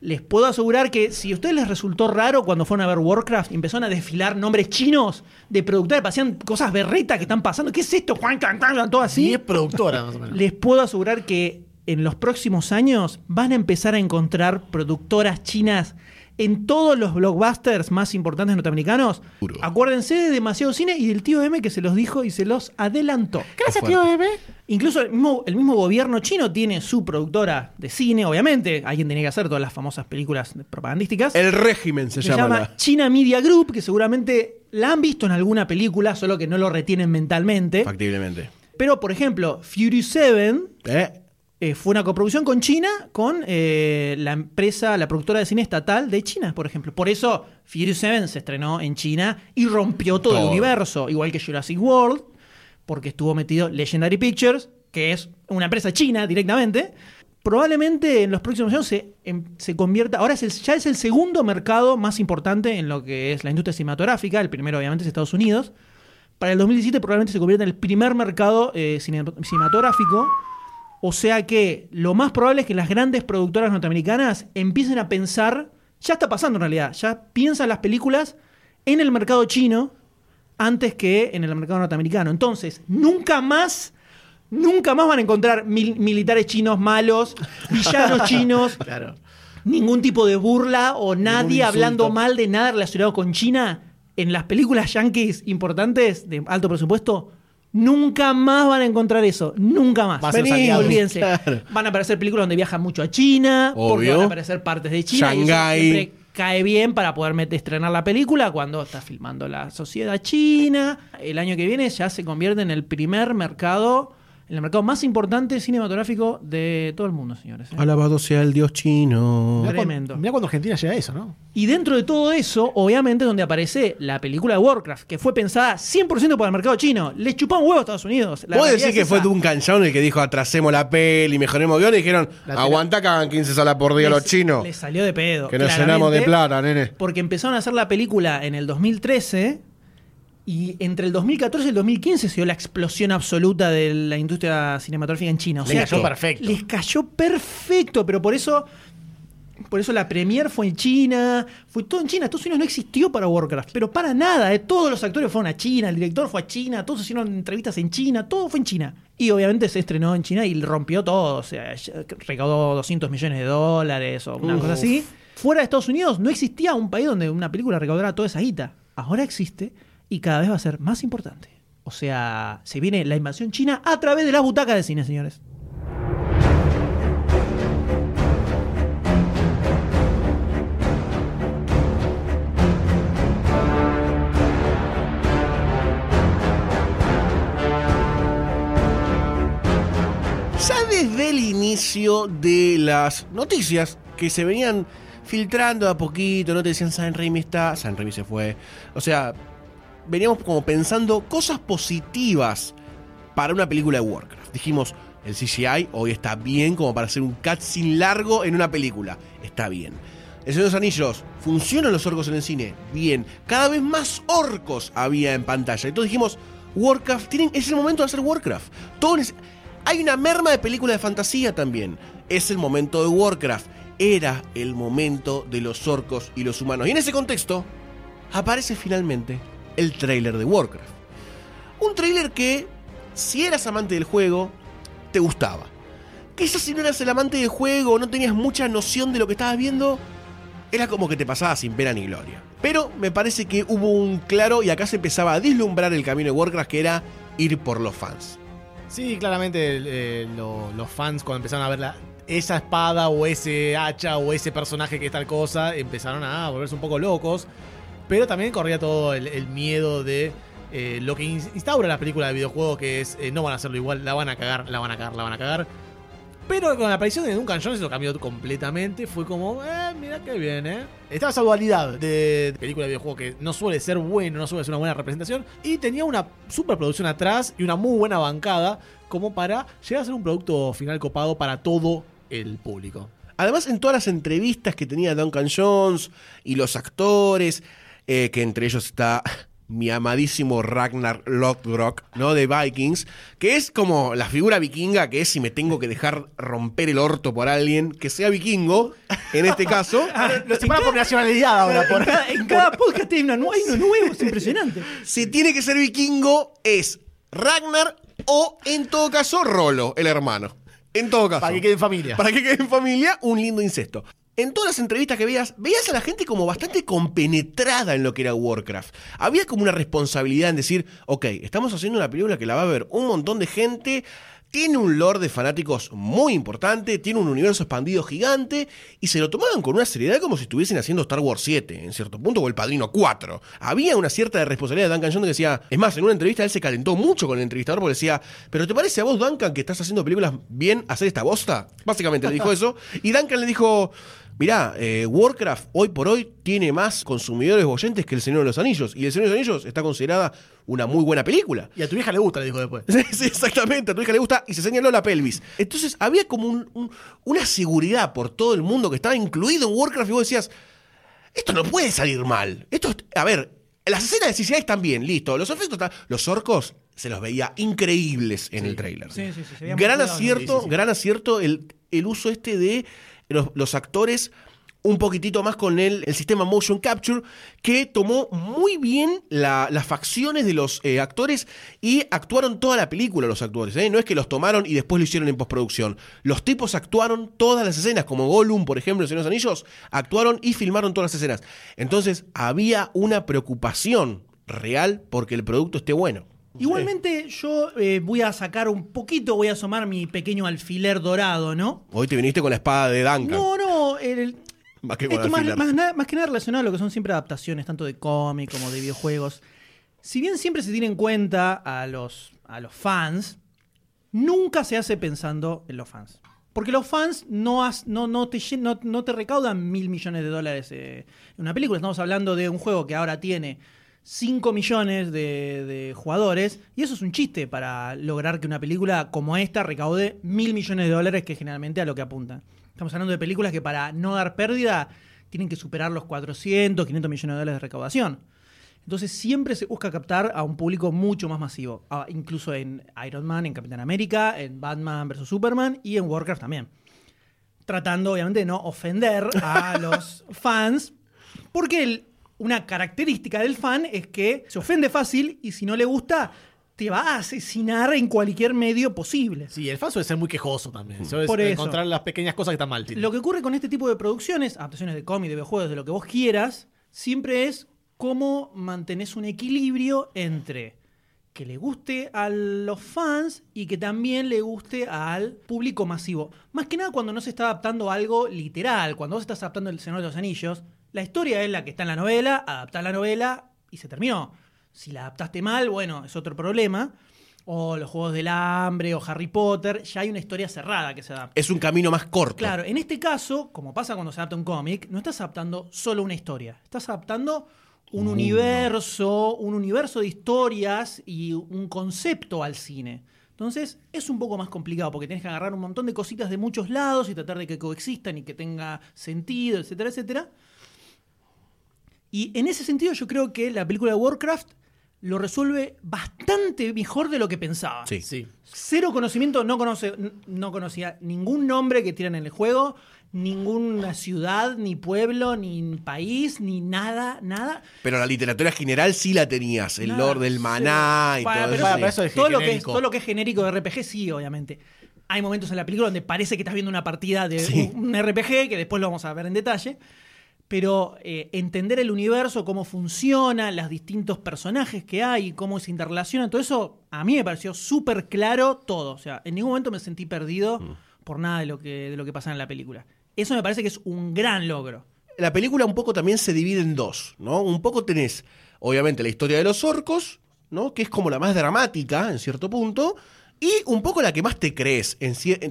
les puedo asegurar que si a ustedes les resultó raro cuando fueron a ver Warcraft y empezaron a desfilar nombres chinos de productores, parecían cosas berretas que están pasando, ¿qué es esto? Juan, can, can, Todo así. Sí, es productora, más o menos. Les puedo asegurar que en los próximos años van a empezar a encontrar productoras chinas en todos los blockbusters más importantes norteamericanos. Juro. Acuérdense de demasiado cine y del tío M que se los dijo y se los adelantó. Gracias, tío Eve. Incluso el mismo, el mismo gobierno chino tiene su productora de cine, obviamente. Alguien tenía que hacer todas las famosas películas propagandísticas. El régimen se, se llama. llama la- China Media Group, que seguramente la han visto en alguna película, solo que no lo retienen mentalmente. Factiblemente. Pero, por ejemplo, Fury 7 ¿Eh? Eh, fue una coproducción con China, con eh, la empresa, la productora de cine estatal de China, por ejemplo. Por eso Fury 7 se estrenó en China y rompió todo, el universo, igual que Jurassic World, porque estuvo metido Legendary Pictures, que es una empresa china directamente. Probablemente en los próximos años se, em- se convierta. Ahora es el- ya es el segundo mercado más importante en lo que es la industria cinematográfica. El primero, obviamente, es Estados Unidos. Para el 2017 probablemente se convierta en el primer mercado eh, cine- cinematográfico. O sea que lo más probable es que las grandes productoras norteamericanas empiecen a pensar, ya está pasando en realidad, ya piensan las películas en el mercado chino antes que en el mercado norteamericano. Entonces, nunca más, nunca más van a encontrar mil- militares chinos malos, villanos chinos, Claro. ningún tipo de burla o nadie hablando mal de nada relacionado con China en las películas yankees importantes de alto presupuesto. Nunca más van a encontrar eso. Nunca más. Vení, olvídense. Claro. Van a aparecer películas donde viajan mucho a China. Porque Obvio. van a aparecer partes de China. y eso Shanghái. siempre cae bien para poder meter, estrenar la película cuando está filmando la sociedad china. El año que viene ya se convierte en el primer mercado, en el mercado más importante cinematográfico de todo el mundo, señores. ¿eh? Alabado sea el dios chino. Mirá Tremendo. mirá cuando Argentina llega a eso, ¿no? Y dentro de todo eso, obviamente, es donde aparece la película de Warcraft, que fue pensada 100% para el mercado chino. Les chupó un huevo a Estados Unidos. La ¿Puedo realidad decir que es fue esa. Duncan Jones el que dijo atrasemos la peli, mejoremos guion? Y dijeron, aguanta que hagan 15 salas por día Les- los chinos. Les salió de pedo. Que nos llenamos de plata, nene. Porque empezaron a hacer la película en el 2013 y entre el 2014 y el 2015 se dio la explosión absoluta de la industria cinematográfica en China. O Le sea, cayó perfecto. Les cayó perfecto, pero por eso por eso la premier fue en China, fue todo en China. Estados Unidos no existió para Warcraft, pero para nada. ¿eh? Todos los actores fueron a China, el director fue a China, todos hicieron entrevistas en China, todo fue en China. Y obviamente se estrenó en China y rompió todo. O sea, recaudó 200 millones de dólares o una Uf. cosa así. Fuera de Estados Unidos no existía un país donde una película recaudara toda esa guita. Ahora existe y cada vez va a ser más importante. O sea, se viene la invasión china a través de las butacas de cine, señores. Ya desde el inicio de las noticias que se venían filtrando a poquito, no te decían San Raimi está, San Raimi se fue. O sea, veníamos como pensando cosas positivas para una película de Warcraft. Dijimos, el CGI hoy está bien como para hacer un cutscene largo en una película. Está bien. El Señor de los Anillos, ¿funcionan los orcos en el cine? Bien. Cada vez más orcos había en pantalla. Entonces dijimos, Warcraft, tienen, es el momento de hacer Warcraft. Todo Hay una merma de película de fantasía también. Es el momento de Warcraft. Era el momento de los orcos y los humanos. Y en ese contexto, aparece finalmente el tráiler de Warcraft. Un tráiler que, si eras amante del juego, te gustaba. Quizás si no eras el amante del juego, no tenías mucha noción de lo que estabas viendo, era como que te pasaba sin pena ni gloria. Pero me parece que hubo un claro y acá se empezaba a vislumbrar el camino de Warcraft que era ir por los fans. Sí, claramente eh, lo- los fans cuando empezaron a ver esa espada o ese hacha o ese personaje que es tal cosa, empezaron a volverse un poco locos. Pero también corría todo el, miedo de eh, lo que ins- instaura la película de videojuego, que es eh, no van a hacerlo igual, la van a cagar, la van a cagar, la van a cagar. Pero con la aparición de Duncan Jones eso cambió completamente. Fue como, eh, mira qué bien, eh. Estaba esa dualidad de película de videojuego que no suele ser bueno, no suele ser una buena representación. Y tenía una superproducción atrás y una muy buena bancada como para llegar a ser un producto final copado para todo el público. Además, en todas las entrevistas que tenía Duncan Jones y los actores, eh, que entre ellos está mi amadísimo Ragnar Lothbrok, ¿no? De Vikings, que es como la figura vikinga, que es si me tengo que dejar romper el orto por alguien, que sea vikingo, en este caso. Lo separa por nacionalidad ahora. Por... En cada, en cada podcast hay, una, nu- hay uno nuevo, es impresionante. Si tiene que ser vikingo, es Ragnar o, en todo caso, Rolo, el hermano. En todo caso. Para que quede en familia. Para que quede en familia, un lindo incesto. En todas las entrevistas que veías, veías a la gente como bastante compenetrada en lo que era Warcraft. Había como una responsabilidad en decir, ok, estamos haciendo una película que la va a ver un montón de gente, tiene un lore de fanáticos muy importante, tiene un universo expandido gigante, y se lo tomaban con una seriedad como si estuviesen haciendo Star Wars 7, en cierto punto, o El Padrino 4. Había una cierta responsabilidad de Duncan Jones que decía, es más, en una entrevista él se calentó mucho con el entrevistador porque decía, pero ¿te parece a vos, Duncan, que estás haciendo películas bien hacer esta bosta? Básicamente le dijo eso, y Duncan le dijo... Mirá, eh, Warcraft hoy por hoy tiene más consumidores oyentes que El Señor de los Anillos. Y El Señor de los Anillos está considerada una muy buena película. Y a tu vieja le gusta, le dijo después. Sí, sí, exactamente. A tu hija le gusta y se señaló la pelvis. Entonces había como un- un- una seguridad por todo el mundo que estaba incluido en Warcraft y vos decías, esto no puede salir mal. Esto, es- a ver, las escenas de CGI están bien, listo. Los efectos están... Los orcos se los veía increíbles en el tráiler. Sí, sí, sí, Gran acierto, gran acierto el, el uso este de los, actores un poquitito más con el, el sistema motion capture que tomó muy bien la- las facciones de los eh, actores y actuaron toda la película los actores. ¿eh? No es que los tomaron y después lo hicieron en postproducción. Los tipos actuaron todas las escenas, como Gollum, por ejemplo, en los Anillos, actuaron y filmaron todas las escenas. Entonces había una preocupación real porque el producto esté bueno. Igualmente, yo eh, voy a sacar un poquito, voy a asomar mi pequeño alfiler dorado, ¿no? Hoy te viniste con la espada de Duncan. No, no, el- Más que esto más, que nada relacionado a lo que son siempre adaptaciones, tanto de cómic como de videojuegos. Si bien siempre se tiene en cuenta a los, a los fans, nunca se hace pensando en los fans. Porque los fans no, has- no, no, te, llen- no, no te recaudan mil millones de dólares eh, en una película. Estamos hablando de un juego que ahora tiene 5 millones de, de jugadores. Y eso es un chiste para lograr que una película como esta recaude mil millones de dólares, que es generalmente a lo que apuntan. Estamos hablando de películas que para no dar pérdida tienen que superar los 400, 500 millones de dólares de recaudación. Entonces siempre se busca captar a un público mucho más masivo, Ah, incluso en Iron Man, en Capitán América, en Batman vs. Superman y en Warcraft también. Tratando obviamente de no ofender a los fans, porque el- una característica del fan es que se ofende fácil y si no le gusta te va a asesinar en cualquier medio posible. Sí, el fan suele ser muy quejoso también. Suele Por eso. encontrar las pequeñas cosas que están mal. Lo que ocurre con este tipo de producciones, adaptaciones de cómic, de videojuegos, de lo que vos quieras, siempre es cómo mantenés un equilibrio entre que le guste a los fans y que también le guste al público masivo. Más que nada cuando no se está adaptando a algo literal, cuando vos estás adaptando El Señor de los Anillos, la historia es la que está en la novela, adaptás la novela y se terminó. Si la adaptaste mal, bueno, es otro problema. O los Juegos del Hambre o Harry Potter, ya hay una historia cerrada que se adapta. Es un camino más corto. Claro, en este caso, como pasa cuando se adapta un cómic, no estás adaptando solo una historia, estás adaptando un universo, un universo de historias y un concepto al cine. Entonces es un poco más complicado porque tienes que agarrar un montón de cositas de muchos lados y tratar de que coexistan y que tenga sentido, etcétera, etcétera. Y en ese sentido yo creo que la película de Warcraft lo resuelve bastante mejor de lo que pensaba. Sí. Sí. Cero conocimiento, no, conoce, no conocía ningún nombre que tiran en el juego, ninguna ciudad, ni pueblo, ni país, ni nada, nada. Pero la literatura general sí la tenías. El Nada, lore del maná y Para- todo pero eso. Para, sí. para eso es todo, lo que es, genérico. todo lo que es genérico de RPG, sí, obviamente. Hay momentos en la película donde parece que estás viendo una partida de Sí. un, un RPG, que después lo vamos a ver en detalle. Pero eh, entender el universo, cómo funciona, los distintos personajes que hay, cómo se interrelacionan, todo eso a mí me pareció súper claro todo. O sea, en ningún momento me sentí perdido Mm. por nada de lo, que, de lo que pasa en la película. Eso me parece que es un gran logro. La película un poco también se divide en dos, ¿no? Un poco tenés, obviamente, la historia de los orcos, ¿no? Que es como la más dramática, en cierto punto. Y un poco la que más te crees,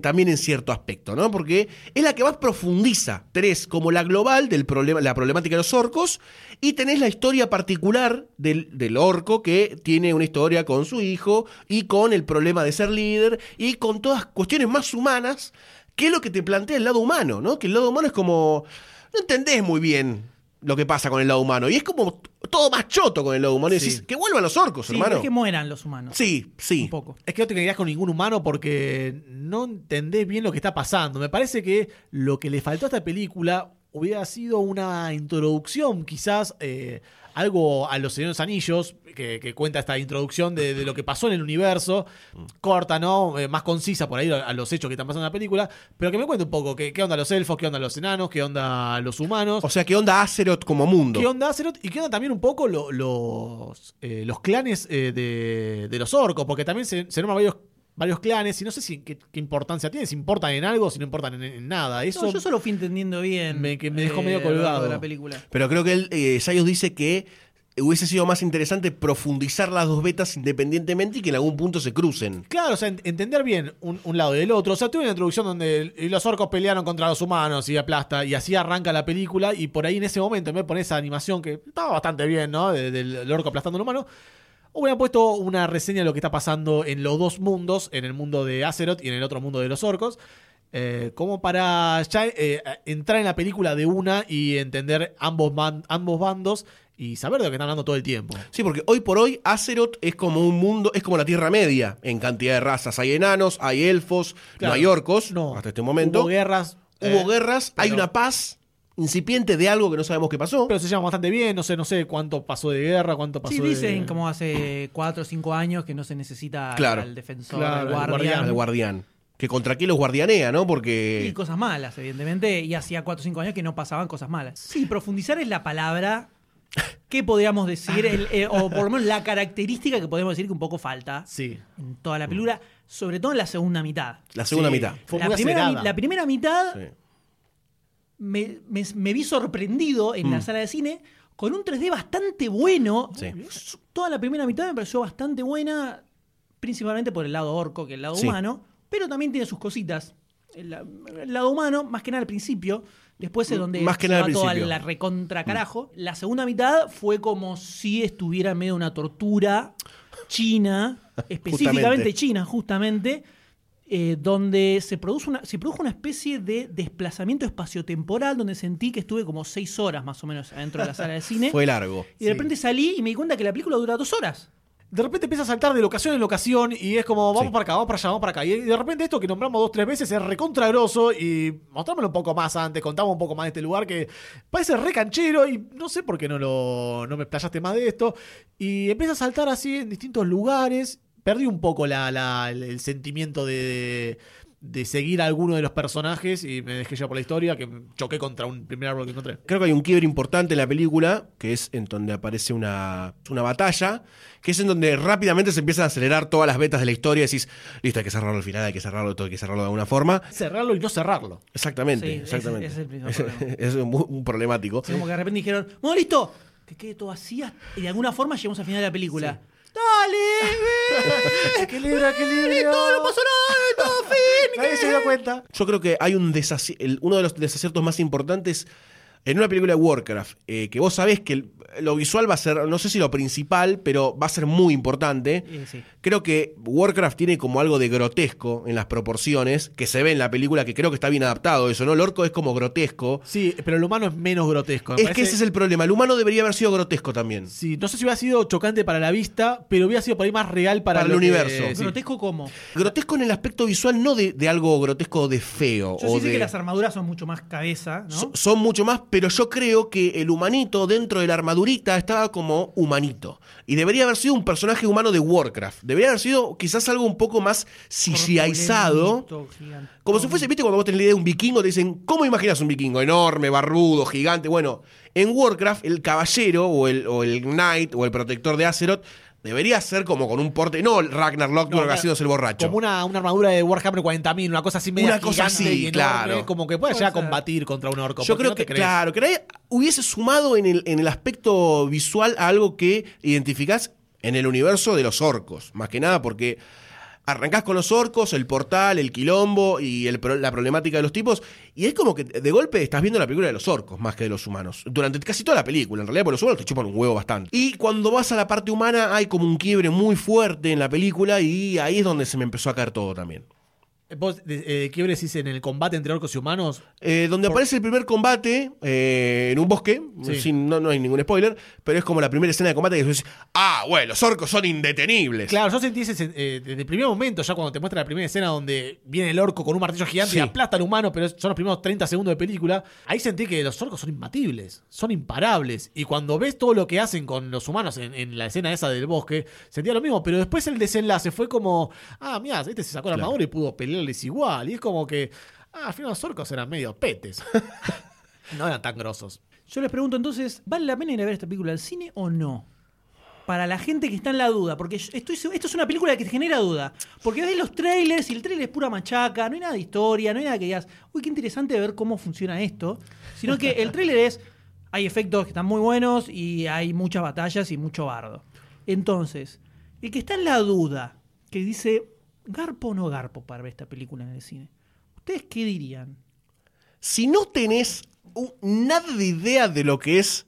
también en cierto aspecto, ¿no? Porque es la que más profundiza. Tenés como la global de la problemática de los orcos y tenés la historia particular del, del orco que tiene una historia con su hijo y con el problema de ser líder y con todas cuestiones más humanas que es lo que te plantea el lado humano, ¿no? Que el lado humano es como... No entendés muy bien lo que pasa con el lado humano y es como todo más choto con el lado humano. Y Sí. decís, que vuelvan los orcos, Sí, hermano. es que mueran los humanos. Sí, sí. Un poco. Es que no te querías con ningún humano porque no entendés bien lo que está pasando. Me parece que lo que le faltó a esta película hubiera sido una introducción, quizás eh, algo a los Señores Anillos, que, que cuenta esta introducción de, de lo que pasó en el universo, corta, ¿no? Eh, más concisa por ahí a, a los hechos que están pasando en la película, pero que me cuente un poco qué, qué onda los elfos, qué onda los enanos, qué onda los humanos. O sea, ¿qué onda Azeroth como mundo? ¿Qué onda Azeroth? Y qué onda también un poco lo- los, eh, los clanes eh, de, de los orcos, porque también se, se nombran varios, varios clanes y no sé si qué, qué importancia tienen, si importan en algo, si no importan en, en nada. Eso No, yo solo fui entendiendo bien. Me- que me dejó eh, medio largo colgado. de la película. Pero creo que él, eh, Sayos dice que hubiese sido más interesante profundizar las dos betas independientemente y que en algún punto se crucen. Claro, o sea, ent- entender bien un, un lado y el otro. O sea, tuve una introducción donde los orcos pelearon contra los humanos y aplasta, y así arranca la película. Y por ahí en ese momento, me pone esa animación que estaba bastante bien, ¿no? De- del orco aplastando al humano. Hubieran puesto una reseña de lo que está pasando en los dos mundos, en el mundo de Azeroth y en el otro mundo de los orcos. eh, como para ya eh, entrar en la película de una y entender ambos, ban- ambos bandos y saber de lo que están hablando todo el tiempo. Sí, porque hoy por hoy Azeroth es como un mundo, es como la Tierra Media en cantidad de razas. Hay enanos, hay elfos, Claro. no hay orcos No, hasta este momento. Hubo guerras. Hubo eh, guerras, hay una paz incipiente de algo que no sabemos qué pasó. Pero se llama bastante bien, no sé, no sé cuánto pasó de guerra, cuánto pasó Sí, de... dicen como hace 4 o 5 años que no se necesita Claro. al defensor, Claro, al guardián. guardián. al guardián. Que contra qué los guardianea, ¿no? Y Porque. cosas malas, evidentemente, y hacía 4 o 5 años que no pasaban cosas malas. Sí, profundizar es la palabra ¿qué podríamos decir? El, eh, o por lo menos la característica que podemos decir que un poco falta Sí. en toda la película, sobre todo en la segunda mitad. La segunda Sí. mitad. Fue la, muy primera, la mitad Sí. Me, me- me vi sorprendido en la sala de cine con un 3D bastante bueno. Sí. Toda la primera mitad me pareció bastante buena, principalmente por el lado orco que el lado Sí. humano, pero también tiene sus cositas. El, la- el lado humano, más que nada al principio, después es donde Más que se nada va toda la recontra carajo. La segunda mitad fue como si estuviera en medio de una tortura china, específicamente Justamente. china, justamente, eh, donde se produce, una, se produjo una especie de desplazamiento espaciotemporal donde sentí que estuve como seis horas más o menos adentro de la sala de cine. Fue largo. y de repente salí y me di cuenta que la película dura dos horas. De repente empieza a saltar de locación en locación y es como, vamos Sí. para acá, vamos para allá, vamos para acá. Y de repente esto que nombramos dos, tres veces es recontra grosso y mostrámoslo un poco más antes, contamos un poco más de este lugar que parece re canchero y no sé por qué no, lo, no me explayaste más de esto. Y empieza a saltar así en distintos lugares. Perdí un poco la, la- el, sentimiento de, de seguir a alguno de los personajes y me dejé llevar por la historia que choqué contra un primer árbol que encontré. Creo que hay un quiebre importante en la película, que es en donde aparece una, una batalla, que es en donde rápidamente se empiezan a acelerar todas las vetas de la historia y decís, listo, hay que cerrarlo al final, hay que cerrarlo todo, hay que cerrarlo de alguna forma. Cerrarlo y no cerrarlo. Exactamente, Sí, exactamente. ese es el problema. es muy, muy problemático. Así como que de repente dijeron, bueno, listo, que quede todo así hasta- y de alguna forma llegamos al final de la película. ¡Dale! ¡Equilibrio, equilibrio! ¡Listo! ¡No pasó nada! ¡Todo fin! Nadie se dio cuenta. Yo creo que hay un desaci- el- uno de los desaciertos más importantes en una película de Warcraft, eh, que vos sabés que el- lo visual va a ser, no sé si lo principal, pero va a ser muy importante. Sí. Creo que Warcraft tiene como algo de grotesco en las proporciones, que se ve en la película, que creo que está bien adaptado eso, ¿no? El orco es como grotesco. Sí, pero el humano es menos grotesco. me Es parece- que ese es el problema, el humano debería haber sido grotesco también. Sí, no sé si hubiera sido chocante para la vista, pero hubiera sido por ahí más real para, Para el que- universo. sí. ¿Grotesco cómo? Grotesco en el aspecto visual, no de, de algo grotesco de feo. Yo o sí sé de- que las armaduras son mucho más cabeza, ¿no? So- Son mucho más, pero yo creo que el humanito dentro de la armadurita estaba como humanito. Y debería haber sido un personaje humano de Warcraft. Debería haber sido quizás algo un poco más CGIizado. Como si fuese, viste, cuando vos tenés la idea de un vikingo, te dicen, ¿cómo imaginas un vikingo? Enorme, barrudo, gigante. Bueno, en Warcraft, el caballero o el, o el knight o el protector de Azeroth debería ser como con un porte. No el Ragnar Lothbrok claro. haciéndose el borracho. Como una, una armadura de Warhammer 40.000, una cosa así media Una cosa así, y enorme, claro. como que pueda llegar a combatir contra un orco. Yo creo no que, crees. claro, que nadie hubiese sumado en el, en el aspecto visual a algo que identificás en el universo de los orcos. Más que nada porque arrancás con los orcos, el portal, el quilombo y el la problemática de los tipos. Y es como que de golpe estás viendo la película de los orcos más que de los humanos. Durante casi toda la película, en realidad, porque los humanos te chupan un huevo bastante. Y cuando vas a la parte humana, hay como un quiebre muy fuerte en la película y ahí es donde se me empezó a caer todo también. Vos, eh, ¿qué decís en el combate entre orcos y humanos? Eh, donde aparece el primer combate eh, en un bosque, Sí. sin, no, no hay ningún spoiler, pero es como la primera escena de combate que decís, ah, bueno, los orcos son indetenibles. Claro, yo sentí ese, eh, desde el primer momento, ya cuando te muestra la primera escena donde viene el orco con un martillo gigante Sí. y aplasta al humano, pero son los primeros 30 segundos de película, ahí sentí que los orcos son imbatibles, son imparables. Y cuando ves todo lo que hacen con los humanos en, en la escena esa del bosque, sentía lo mismo, pero después el desenlace fue como, ah, mira, este se sacó la Claro. armadura y pudo igual. Y es como que, ah, al final los orcos eran medio petes. no eran tan grosos. Yo les pregunto entonces, ¿vale la pena ir a ver esta película al cine o no? Para la gente que está en la duda, porque estoy, esto es una película que te genera duda. Porque ves los trailers y el trailer es pura machaca, no hay nada de historia, no hay nada que digas, uy, qué interesante ver cómo funciona esto. Sino que el trailer es, hay efectos que están muy buenos y hay muchas batallas y mucho bardo. Entonces, el que está en la duda, que dice, ¿garpo o no garpo para ver esta película en el cine? ¿Ustedes qué dirían? Si no tenés nada de idea de lo que es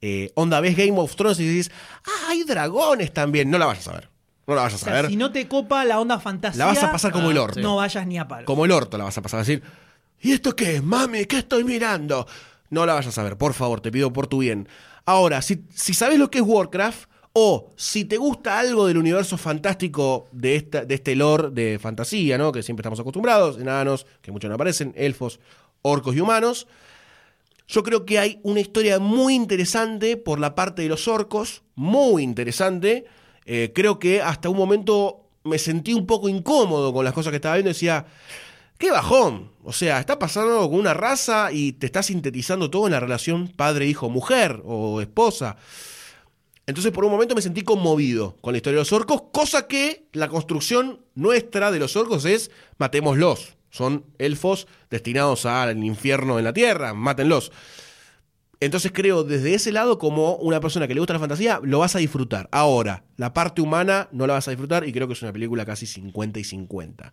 eh, onda, ves Game of Thrones y dices, ah, hay dragones también, no la vayas a ver. No la vayas O a sea, ver. si no te copa la onda fantasía, La vas a pasar como el orto. no vayas ni a palo. Como el orto la vas a pasar a decir, ¿y esto qué es, mami? ¿Qué estoy mirando? No la vayas a ver, por favor, te pido por tu bien. Ahora, si, si sabes lo que es Warcraft, o si te gusta algo del universo fantástico de, esta, de este lore de fantasía, ¿no? Que siempre estamos acostumbrados, enanos, que muchos no aparecen, elfos, orcos y humanos. Yo creo que hay una historia muy interesante por la parte de los orcos, muy interesante. Eh, creo que hasta un momento me sentí un poco incómodo con las cosas que estaba viendo. Decía, qué bajón. O sea, está pasando con una raza y te está sintetizando todo en la relación padre-hijo-mujer o esposa. Entonces por un momento me sentí conmovido con la historia de los orcos, cosa que la construcción nuestra de los orcos es matémoslos. Son elfos destinados al infierno en la tierra, mátenlos. Entonces creo desde ese lado como una persona que le gusta la fantasía lo vas a disfrutar. Ahora, la parte humana no la vas a disfrutar y creo que es una película casi 50 y 50.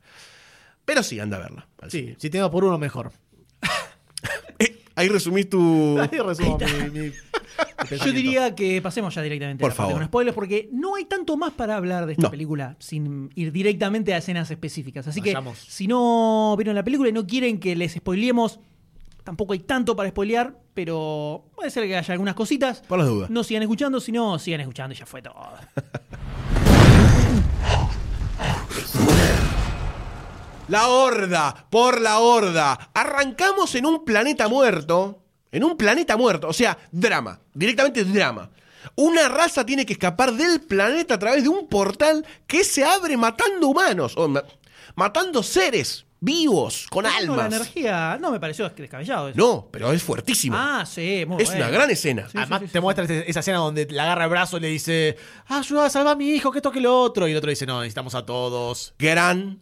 Pero sí, anda a verla. Sí, si tengo por uno mejor. Ahí resumís tu... Ahí resumo mi, mi- mi Yo pensamiento. diría que pasemos ya directamente Por a la parte favor. con spoilers porque no hay tanto más para hablar de esta No. película sin ir directamente a escenas específicas. Así Vayamos. que si no vieron la película y no quieren que les spoilemos, tampoco hay tanto para spoilear, pero puede ser que haya algunas cositas. Por las dudas. No sigan escuchando, si no, sigan escuchando y ya fue todo. La horda, por la horda. Arrancamos en un planeta muerto. En un planeta muerto. O sea, drama. Directamente drama. Una raza tiene que escapar del planeta a través de un portal que se abre matando humanos. O ma- matando seres vivos, con No, la almas. energía no me pareció descabellado eso. No, pero es fuertísimo. Ah, sí, muy es bueno. una gran escena. Sí, Además, sí, sí, te sí. muestra esa escena donde le agarra el brazo y le dice: Ayuda, salva a mi hijo, que esto que lo otro. Y el otro dice: No, necesitamos a todos. Gran,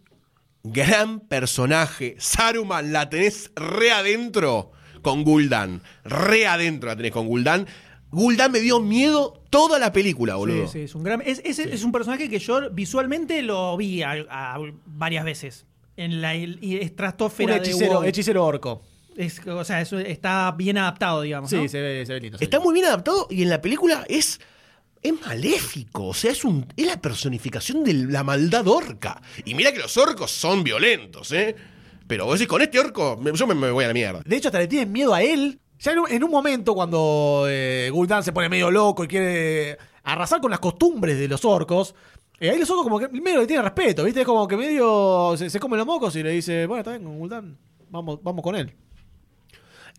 gran personaje. Saruman la tenés re adentro con Gul'dan. Re adentro la tenés con Gul'dan. Gul'dan me dio miedo toda la película, boludo. Sí, sí, es un gran. Es, es- es un personaje que yo visualmente lo vi a- a- varias veces. En la estratosfera Un de hechicero, WoW. hechicero orco. Es- o sea, eso está bien adaptado, digamos. Sí, ¿no? se, ve, se ve lindo. se ve Está lindo. muy bien adaptado y en la película es, es maléfico. O sea, es, un, es la personificación de la maldad orca. Y mira que los orcos son violentos, ¿eh? Pero vos decís, con este orco, yo me, voy a la mierda. De hecho, hasta le tienen miedo a él. Ya en un, en un momento, cuando eh, Gul'dan se pone medio loco y quiere arrasar con las costumbres de los orcos, eh, ahí los orcos como que medio le tienen respeto, ¿viste? Es como que medio se, se come los mocos y le dice, bueno, está bien, Gul'dan, vamos, vamos con él.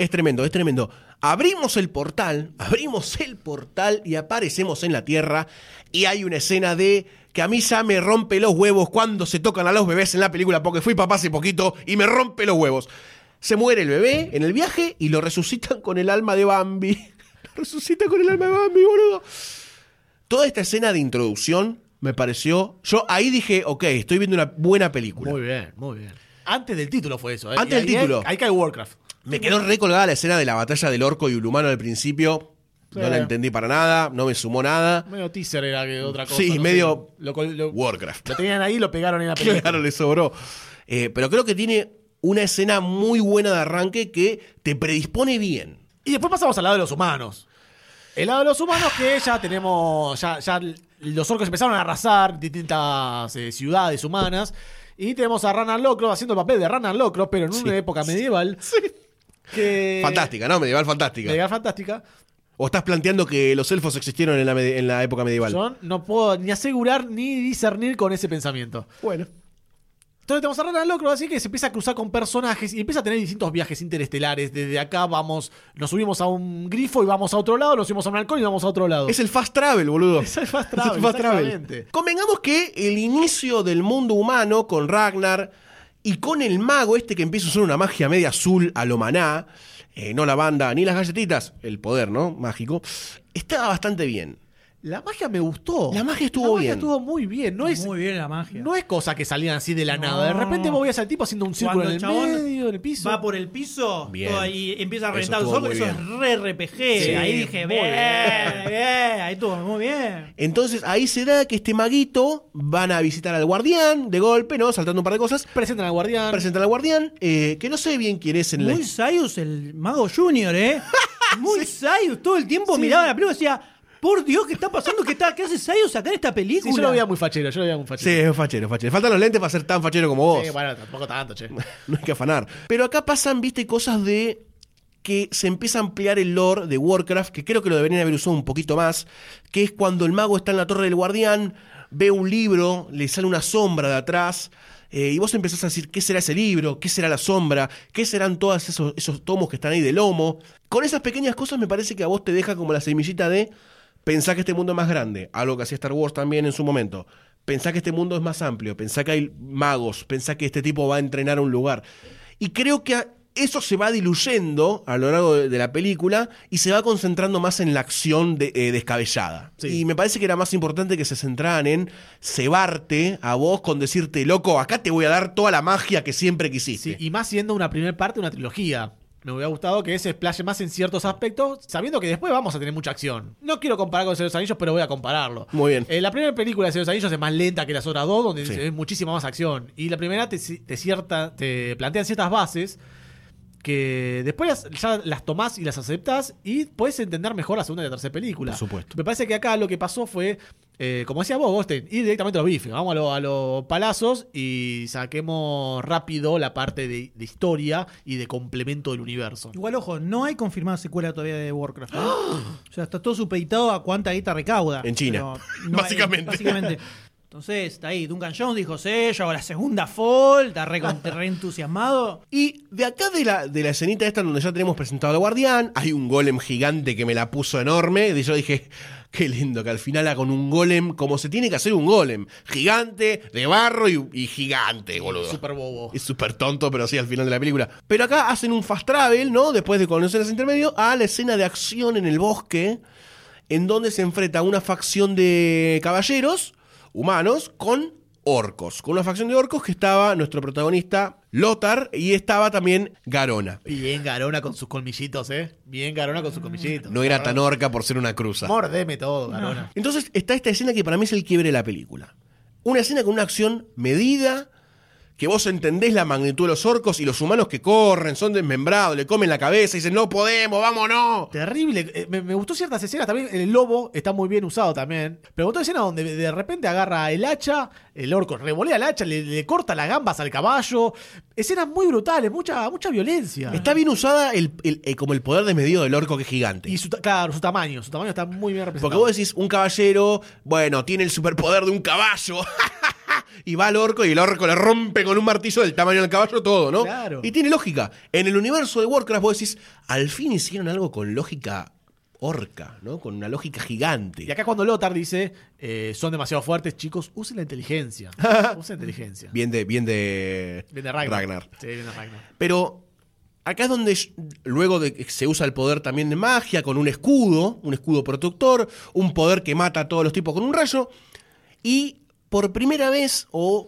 Es tremendo, es tremendo. Abrimos el portal, abrimos el portal y aparecemos en la Tierra y hay una escena de que a mí ya me rompe los huevos cuando se tocan a los bebés en la película porque fui papá hace poquito y me rompe los huevos. Se muere el bebé en el viaje y lo resucitan con el alma de Bambi. Lo resucitan con el alma de Bambi, boludo. Toda esta escena de introducción me pareció... Yo ahí dije, ok, estoy viendo una buena película. Muy bien, muy bien. Antes del título fue eso, ¿eh? Antes del ahí- título. Ahí cae Warcraft. Me quedó recolgada la escena de la batalla del orco y el humano al principio. No Sí. la entendí para nada, no me sumó nada. Medio teaser era que otra cosa. Sí, no medio sé. Lo, col- lo- Warcraft. lo tenían ahí y lo pegaron en la película. Claro, le sobró. Eh, pero creo que tiene una escena muy buena de arranque que te predispone bien. Y después pasamos al lado de los humanos. El lado de los humanos que ya tenemos, ya, ya los orcos empezaron a arrasar distintas eh, ciudades humanas. Y tenemos a Ranan Locro haciendo el papel de Ranan Locro, pero en una época medieval. Que, Fantástica, ¿no? Medieval fantástica. Medieval fantástica. ¿O estás planteando que los elfos existieron en la, medi- en la época medieval? Yo no puedo ni asegurar ni discernir con ese pensamiento. Bueno. Entonces tenemos a Ranan Locro, así que se empieza a cruzar con personajes y empieza a tener distintos viajes interestelares. Desde acá vamos, nos subimos a un grifo y vamos a otro lado, nos subimos a un halcón y vamos a otro lado. Es el fast travel, boludo. Es el fast Es el travel, fast travel. Convengamos que el inicio del mundo humano con Ragnar y con el mago este que empieza a usar una magia media azul a lo maná, eh, no la banda ni las galletitas, el poder, ¿no? Mágico, estaba bastante bien. La magia me gustó. La magia estuvo La magia bien. estuvo muy bien. No es, Muy bien la magia. no es cosa que salían así de la No. nada. De repente vos veías al tipo haciendo un círculo Cuando en el el medio, en el piso. Va por el piso Bien. todo ahí empieza a Eso reventar ojos. muy Eso bien. es re RPG. Sí, ahí dije, bien, bien. bien, Ahí estuvo muy bien. Entonces ahí se da que este maguito van a visitar al guardián de golpe, ¿no? Saltando un par de cosas. Presentan al guardián. Presentan al guardián, eh, que no sé bien quién es en la... Muy Sayus, el mago junior, ¿eh? Muy Sayus. Todo el tiempo Sí. miraba la película y decía, por Dios, ¿qué está pasando? ¿Qué, está, qué hace Sayus acá en esta película? Sí, yo lo veía muy fachero, yo lo veía muy Sí, fachero. es fachero, fachero. Faltan los lentes para ser tan fachero como vos. Sí, bueno, tampoco tanto, che. no hay que afanar. Pero acá pasan, viste, cosas de que se empieza a ampliar el lore de Warcraft, que creo que lo deberían haber usado un poquito más, que es cuando el mago está en la torre del guardián, ve un libro, le sale una sombra de atrás, eh, y vos empezás a decir, ¿qué será ese libro? ¿Qué será la sombra? ¿Qué serán todos esos, esos tomos que están ahí de lomo? Con esas pequeñas cosas me parece que a vos te deja como la semillita de pensar que este mundo es más grande, algo que hacía Star Wars también en su momento. Pensá que este mundo es más amplio, pensá que hay magos, pensá que este tipo va a entrenar a un lugar. Y creo que eso se va diluyendo a lo largo de, de la película y se va concentrando más en la acción de- eh, descabellada. Sí. Y me parece que era más importante que se centraran en cebarte a vos con decirte, loco, acá te voy a dar toda la magia que siempre quisiste. Sí, y más siendo una primera parte de una trilogía. Me hubiera gustado que se explaye más en ciertos aspectos, sabiendo que después vamos a tener mucha acción. No quiero comparar con Señor de los Anillos, pero voy a compararlo. Muy bien. Eh, la primera película de Señor de los Anillos es más lenta que las otras dos, donde Sí. se ve muchísima más acción. Y la primera te, te, cierta, te plantean ciertas bases que después ya las tomás y las aceptás y puedes entender mejor la segunda y la tercera película. Por supuesto. Me parece que acá lo que pasó fue, eh, como decía vos, Gosten, ir directamente a los bifes. Vamos a los a los palazos y saquemos rápido la parte de, de historia y de complemento del universo. Igual, ojo, no hay confirmada secuela todavía de Warcraft. ¿eh? O sea, está todo supeditado a cuánta guita recauda. En China. no hay- Básicamente. Entonces, está ahí. Duncan Jones dijo, sí, yo hago la segunda Fall, está re, entusiasmado. Y de acá de la, de la escenita esta donde ya tenemos presentado al guardián, hay un golem gigante que me la puso enorme. Y yo dije, qué lindo que al final haga con un golem como se tiene que hacer un golem. Gigante, de barro y, y gigante, boludo. Super bobo. Es súper tonto, pero sí al final de la película. Pero acá hacen un fast travel, ¿no? Después de conocer ese intermedio, a la escena de acción en el bosque, en donde se enfrenta una facción de caballeros humanos con orcos. Con una facción de orcos que estaba nuestro protagonista Lothar y estaba también Garona. Bien Garona con sus colmillitos, ¿eh? Bien Garona con sus colmillitos. No era tan orca por ser una cruza. Mordeme todo, Garona. Entonces está esta escena que para mí es el quiebre de la película. Una escena con una acción medida, que vos entendés la magnitud de los orcos y los humanos que corren, son desmembrados, le comen la cabeza y dicen, no podemos, vámonos. Terrible. Eh, Me, me gustó ciertas escenas también. El lobo está muy bien usado también. Pero gustó escena donde de repente agarra el hacha, el orco revolea el hacha, le, le corta las gambas al caballo. Escenas muy brutales, mucha, mucha violencia. Está bien usada el, el- eh, como el poder desmedido del orco que es gigante. Y su, claro, su tamaño. Su tamaño está muy bien representado. Porque vos decís, un caballero, bueno, tiene el superpoder de un caballo. y va al orco y el orco le rompe con un martillo del tamaño del caballo todo, ¿no? Claro. Y tiene lógica. En el universo de Warcraft vos decís, al fin hicieron algo con lógica orca, ¿no? Con una lógica gigante. Y acá cuando Lothar dice, eh, son demasiado fuertes, chicos, usen la inteligencia. usen la inteligencia. Bien de, bien de, Bien de Ragnar. Sí, bien de Ragnar. Pero acá es donde luego de que se usa el poder también de magia, con un escudo, un escudo protector, un poder que mata a todos los tipos con un rayo, y por primera vez, o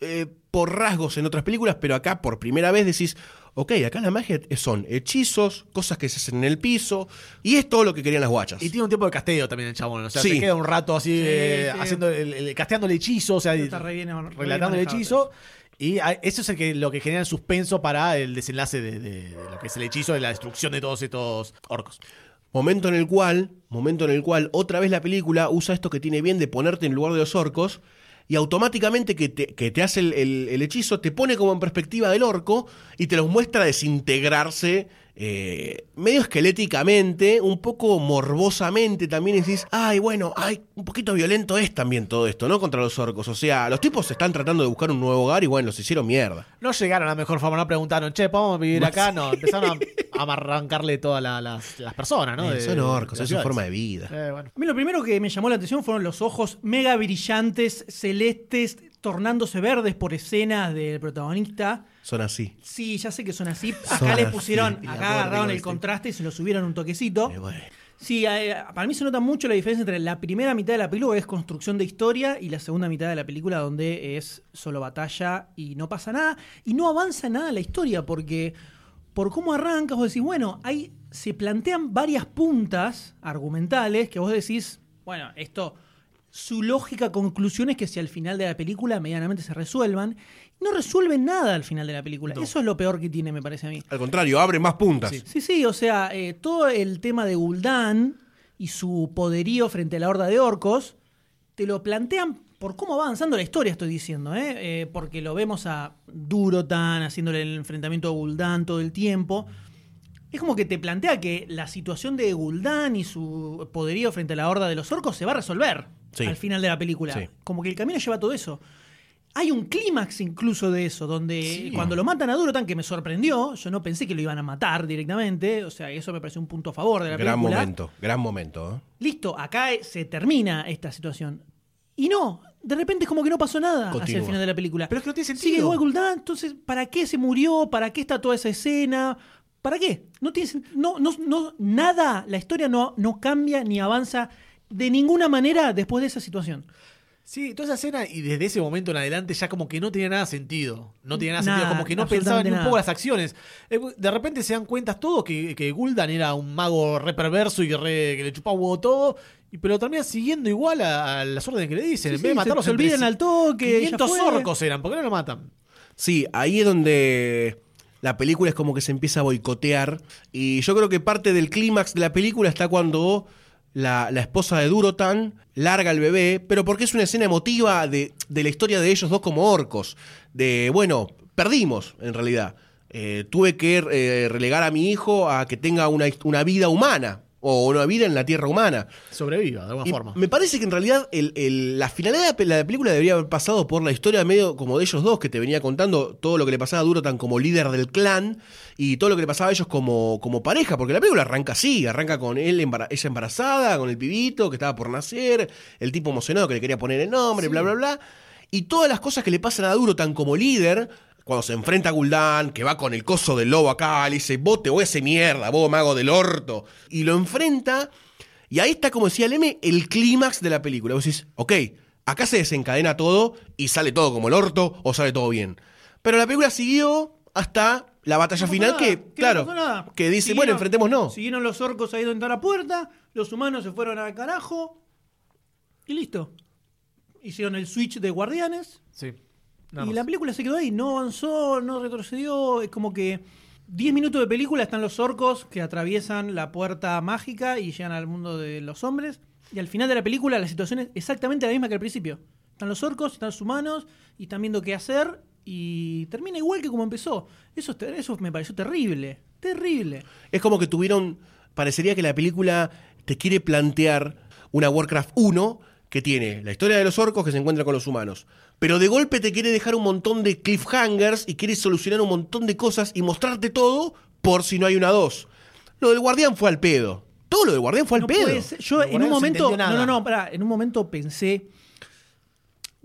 eh, por rasgos en otras películas, pero acá por primera vez decís, ok, acá la magia son hechizos, cosas que se hacen en el piso, y es todo lo que querían las guachas. Y tiene un tiempo de casteo también el chabón. O sea, Sí. se queda un rato así eh, sí. haciendo el, el- casteando el hechizo, o sea, Está re bien- re bien relatando el hechizo. Y eso es el que, lo que genera el suspenso para el desenlace de, de- de lo que es el hechizo de la destrucción de todos estos orcos. Momento en el cual, momento en el cual otra vez la película usa esto que tiene bien de ponerte en lugar de los orcos y automáticamente que te, que te hace el, el- el hechizo te pone como en perspectiva del orco y te los muestra desintegrarse eh, medio esqueléticamente, un poco morbosamente también y decís, ay bueno, ay, un poquito violento es también todo esto, ¿no? Contra los orcos. O sea, los tipos están tratando de buscar un nuevo hogar y bueno, los hicieron mierda. No llegaron a la mejor forma, no preguntaron, che, ¿podemos vivir acá? No, empezaron a, a arrancarle todas la- las, las personas, ¿no? Eh, De- son orcos, de es su forma de vida. Eh, bueno. A mí lo primero que me llamó la atención fueron los ojos mega brillantes, celestes, tornándose verdes por escenas del protagonista. Son así. Sí, ya sé que son así. Son Acá le pusieron, acá agarraron el este. contraste y se lo subieron un toquecito. Sí, eh, para mí se nota mucho la diferencia entre la primera mitad de la película, que es construcción de historia, y la segunda mitad de la película, donde es solo batalla y no pasa nada. Y no avanza nada la historia, porque por cómo arrancas, vos decís, bueno, ahí se plantean varias puntas argumentales que vos decís, bueno, esto, su lógica conclusión es que si al final de la película medianamente se resuelvan, no resuelven nada al final de la película. Eso es lo peor que tiene, me parece a mí. Al contrario, abre más puntas. Sí, sí, o sea, eh, todo el tema de Gul'dan y su poderío frente a la horda de orcos, te lo plantean por cómo va avanzando la historia, estoy diciendo, ¿eh? Eh, porque lo vemos a Durotan haciéndole el enfrentamiento a Gul'dan todo el tiempo. Es como que te plantea que la situación de Gul'dan y su poderío frente a la horda de los orcos se va a resolver Sí. al final de la película. Sí. Como que el camino lleva todo eso. Hay un clímax incluso de eso, donde Sí. cuando lo matan a Durotan, que me sorprendió, yo no pensé que lo iban a matar directamente, o sea, eso me pareció un punto a favor de la Gran película. momento, gran momento. ¿eh? Listo, acá eh, se termina esta situación. Y no, de repente es como que no pasó nada hacia Continúa. el final de la película. Pero es que no tiene Sigue sentido. igual Gul'dan, entonces, ¿para qué se murió? ¿Para qué está toda esa escena? ¿Para qué? No tiene no, no, no, nada, la historia no, no cambia ni avanza de ninguna manera después de esa situación. Sí, toda esa escena y desde ese momento en adelante ya como que no tenía nada sentido. No tenía nada, Nada, sentido, como que no pensaban ni un poco las acciones. Eh, De repente se dan cuenta todos que, que Gul'dan era un mago re perverso y que, re- que le chupaba huevo todo, y, pero termina siguiendo igual a, a las órdenes que le dicen. Sí, en sí, vez de matarlos se olvidan al toque, ya 500 fue. orcos eran, ¿por qué no lo matan? Sí, ahí es donde la película es como que se empieza a boicotear. Y yo creo que parte del clímax de la película está cuando la, esposa de Durotan larga al bebé, pero porque es una escena emotiva de, de la historia de ellos dos como orcos. De, bueno, perdimos en realidad. Eh, tuve que eh, relegar a mi hijo a que tenga una, una vida humana. O una vida en la tierra humana. Sobreviva, de alguna Y forma. Me parece que en realidad el- el- la finalidad de la pe- la película debería haber pasado por la historia medio como de ellos dos, que te venía contando todo lo que le pasaba a Durotan como líder del clan y todo lo que le pasaba a ellos como, como pareja, porque la película arranca así, arranca con él ella embarazada, con el pibito que estaba por nacer, el tipo emocionado que le quería poner el nombre, bla, bla, bla. Y todas las cosas que le pasan a Durotan como líder, cuando se enfrenta a Gul'dan, que va con el coso del lobo acá, le dice, vos te voy a ese mierda, vos mago del orto. Y lo enfrenta, y ahí está, como decía Leme, el clímax de la película. Vos decís, ok, acá se desencadena todo y sale todo como el orto o sale todo bien. Pero la película siguió hasta la batalla No final nada, que, claro, que dice, Siguieron- bueno, enfrentémonos. Siguieron los orcos ahí donde está la puerta, los humanos se fueron al carajo y listo. Hicieron el switch de guardianes Sí. Y más. la película se quedó ahí, no avanzó, no retrocedió, es como que 10 minutos de película están los orcos que atraviesan la puerta mágica y llegan al mundo de los hombres. Y al final de la película la situación es exactamente la misma que al principio. Están los orcos, están los humanos y están viendo qué hacer y termina igual que como empezó. Eso, eso me pareció terrible, terrible. Es como que tuvieron. Parecería que la película te quiere plantear una Warcraft 1 que tiene la historia de los orcos que se encuentran con los humanos. Pero de golpe te quiere dejar un montón de cliffhangers y quiere solucionar un montón de cosas y mostrarte todo por si no hay una 2. Lo del guardián fue al pedo. Todo lo del guardián fue al No pedo. Yo en un momento. No, no, no, pará, En un momento pensé.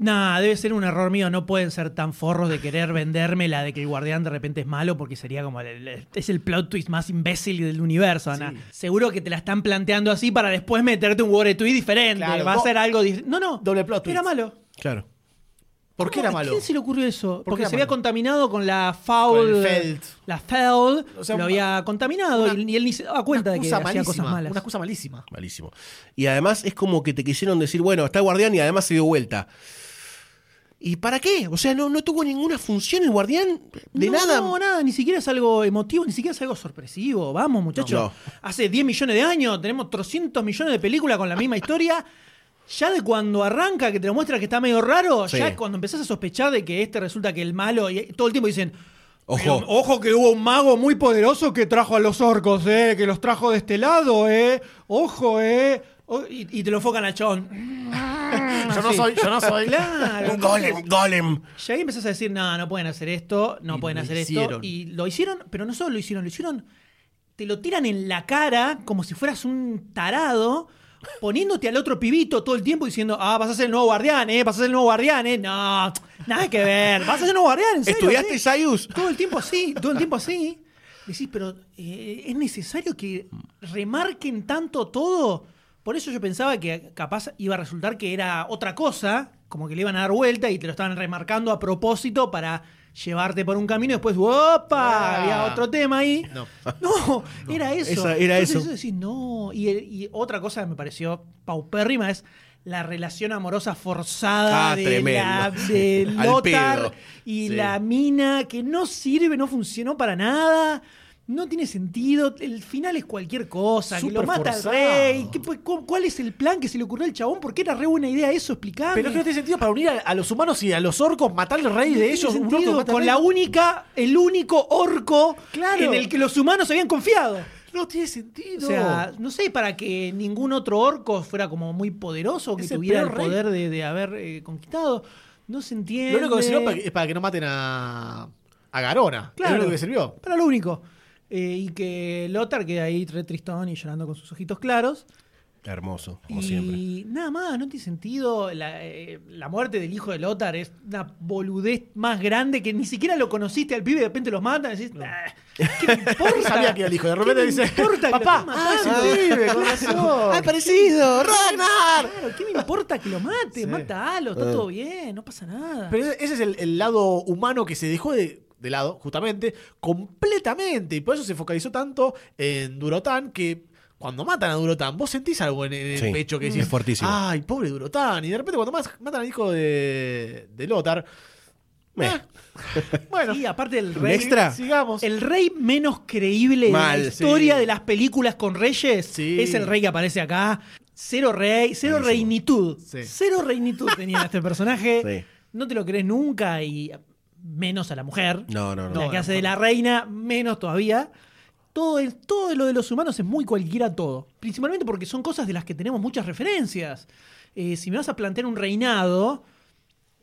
Nah, debe ser un error mío. No pueden ser tan forros de querer venderme la de que el guardián de repente es malo porque sería como. el- el- es el plot twist más imbécil del universo, Ana. Seguro que te la están planteando así para después meterte un word twist diferente. Claro, Va a ser algo. No, no. doble plot Era twist. malo. Claro. ¿Por qué era ¿A malo? quién se le ocurrió eso? Porque era se había contaminado con la foul. Con el Feld. La foul. O sea, lo había contaminado una- y, él ni se daba cuenta de que excusa hacía cosas malísima, malas. Una excusa malísima. Malísimo. Y además es como que te quisieron decir, bueno, está el guardián y además se dio vuelta. ¿Y para qué? O sea, no, no tuvo ninguna función el guardián de no, nada. No, nada, ni siquiera es algo emotivo, ni siquiera es algo sorpresivo. Vamos, muchachos. No. Hace 10 millones de años tenemos 300 millones de películas con la misma historia. Ya de cuando arranca, que te lo muestra que está medio raro, Sí. ya cuando empezás a sospechar de que este resulta que el malo, y todo el tiempo dicen, Ojo. "Pero, ojo que hubo un mago muy poderoso que trajo a los orcos, eh, que los trajo de este lado, eh, ojo, eh. O- Y, y te lo enfocan al chabón. Yo no soy, yo no soy. Claro. Un golem, golem. Y ahí empezás a decir, no, no pueden hacer esto, no Y pueden lo hacer hicieron. esto. Y lo hicieron, pero no solo lo hicieron, lo hicieron, te lo tiran en la cara como si fueras un tarado, poniéndote al otro pibito todo el tiempo diciendo, ah, vas a ser el nuevo guardián, eh, vas a ser el nuevo guardián, eh. No, nada que ver, vas a ser el nuevo guardián, en serio. ¿Estudiaste sí. Sayus? Todo el tiempo así, todo el tiempo así. Decís, pero eh, es necesario que remarquen tanto todo. Por eso yo pensaba que capaz iba a resultar que era otra cosa, como que le iban a dar vuelta y te lo estaban remarcando a propósito para llevarte por un camino y después, ¡opa! Ah. Había otro tema ahí. No. No, era eso. Esa- era Entonces eso. decís, no. Y, y otra cosa que me pareció paupérrima es la relación amorosa forzada Ah, de, tremendo. la, de Lothar y Sí. la mina que no sirve, no funcionó para nada. No tiene sentido. El final es cualquier cosa. que lo mata forzado. el rey. ¿Qué- cu- ¿Cuál es el plan que se le ocurrió al chabón? ¿Por qué era re buena idea eso? Explicarme. Pero es que no tiene sentido para unir a, a los humanos y a los orcos, matar al rey de ellos. un orco con la única, el único orco Claro. en el que los humanos habían confiado. No tiene sentido. O sea, no sé, para que ningún otro orco fuera como muy poderoso, que Es tuviera el poder de, de haber eh, conquistado. No se entiende. lo único que sirvió es para que no maten a, a Garona. Es lo único que sirvió. Para lo único. Eh, y que Lothar queda ahí re tristón y llorando con sus ojitos claros. Hermoso, como y siempre. nada más, no tiene sentido. La, eh, la muerte del hijo de Lothar es una boludez más grande que ni siquiera lo conociste al pibe y de repente los matan y decís, "Ah, ¿qué me importa? Sabía que era el hijo, de repente ¿Qué me dice, importa que lo papá, ah, matando? sí, pibe, con razón. ¡Ha aparecido! ¡Ragnar! Claro, ¿qué me importa que lo mate? Sí. Mátalo, está todo bien, no pasa nada. Pero ese es el, el lado humano que se dejó de, de lado, justamente, completamente. Y por eso se focalizó tanto en Durotán que cuando matan a Durotán, vos sentís algo en, el Sí, pecho que es decís, fuertísimo. ay, pobre Durotán. Y de repente cuando más- matan al hijo de, de Lothar, eh, bueno, Sí, aparte del ¿Un rey. extra? sigamos. El rey menos creíble Mal, de la historia sí. de las películas con reyes Sí. es el rey que aparece acá. Cero rey, cero Buenísimo. reinitud. Sí. Cero reinitud tenía este personaje. Sí. No te lo crees nunca y menos a la mujer. No, no, no. la que hace de la reina, menos todavía. Todo, el- todo lo de los humanos es muy cualquiera todo. Principalmente porque son cosas de las que tenemos muchas referencias. Eh, si me vas a plantear un reinado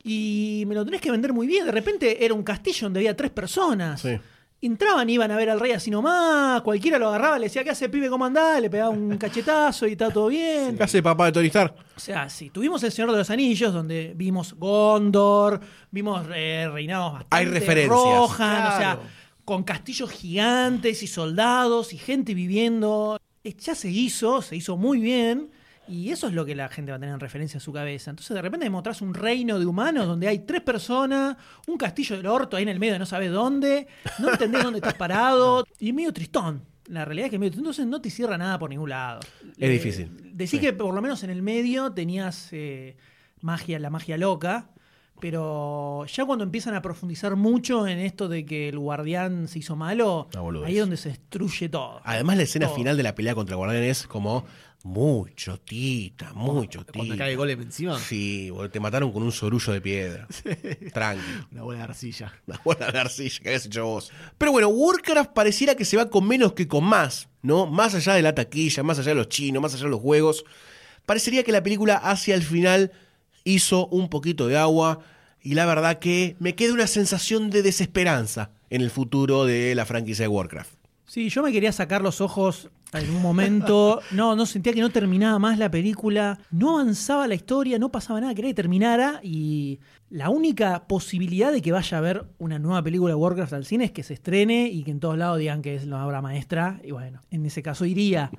y me lo tenés que vender muy bien, de repente era un castillo donde había tres personas. Sí. Entraban, iban a ver al rey así nomás, cualquiera lo agarraba, le decía, ¿qué hace pibe? ¿Cómo andás? Le pegaba un cachetazo y está todo bien. ¿Qué hace papá de Tony Stark? O sea, sí, tuvimos El Señor de los Anillos, donde vimos Gondor, vimos eh, reinados bastante Hay referencias. Rohan, o sea, Claro. con castillos gigantes y soldados y gente viviendo. Ya se hizo, se hizo muy bien. Y eso es lo que la gente va a tener en referencia en su cabeza. Entonces, de repente me mostrás un reino de humanos donde hay tres personas, un castillo del orto ahí en el medio de no sabes dónde, no entendés dónde estás parado, y es medio tristón. La realidad es que es medio tristón, entonces no te cierra nada por ningún lado. Es difícil. Decí Sí. que por lo menos en el medio tenías eh, magia, la magia loca. Pero ya cuando empiezan a profundizar mucho en esto de que el guardián se hizo malo, ahí es donde se destruye todo. Además, la escena Todo. final de la pelea contra el guardián es como muy chotita, muy chotita. Cuando cae el golem encima, Sí, boludo, te mataron con un sorullo de piedra. Tranqui. una bola de arcilla. Una buena de arcilla que habías hecho vos. Pero bueno, Warcraft pareciera que se va con menos que con más, ¿no? Más allá de la taquilla, más allá de los chinos, más allá de los juegos. Parecería que la película hacia el final hizo un poquito de agua y la verdad que me queda una sensación de desesperanza en el futuro de la franquicia de Warcraft. Sí, yo me quería sacar los ojos en un momento. No, no sentía que no terminaba más la película. No avanzaba la historia, no pasaba nada, quería que terminara. Y la única posibilidad de que vaya a ver una nueva película de Warcraft al cine es que se estrene y que en todos lados digan que es la obra maestra. Y bueno, en ese caso iría.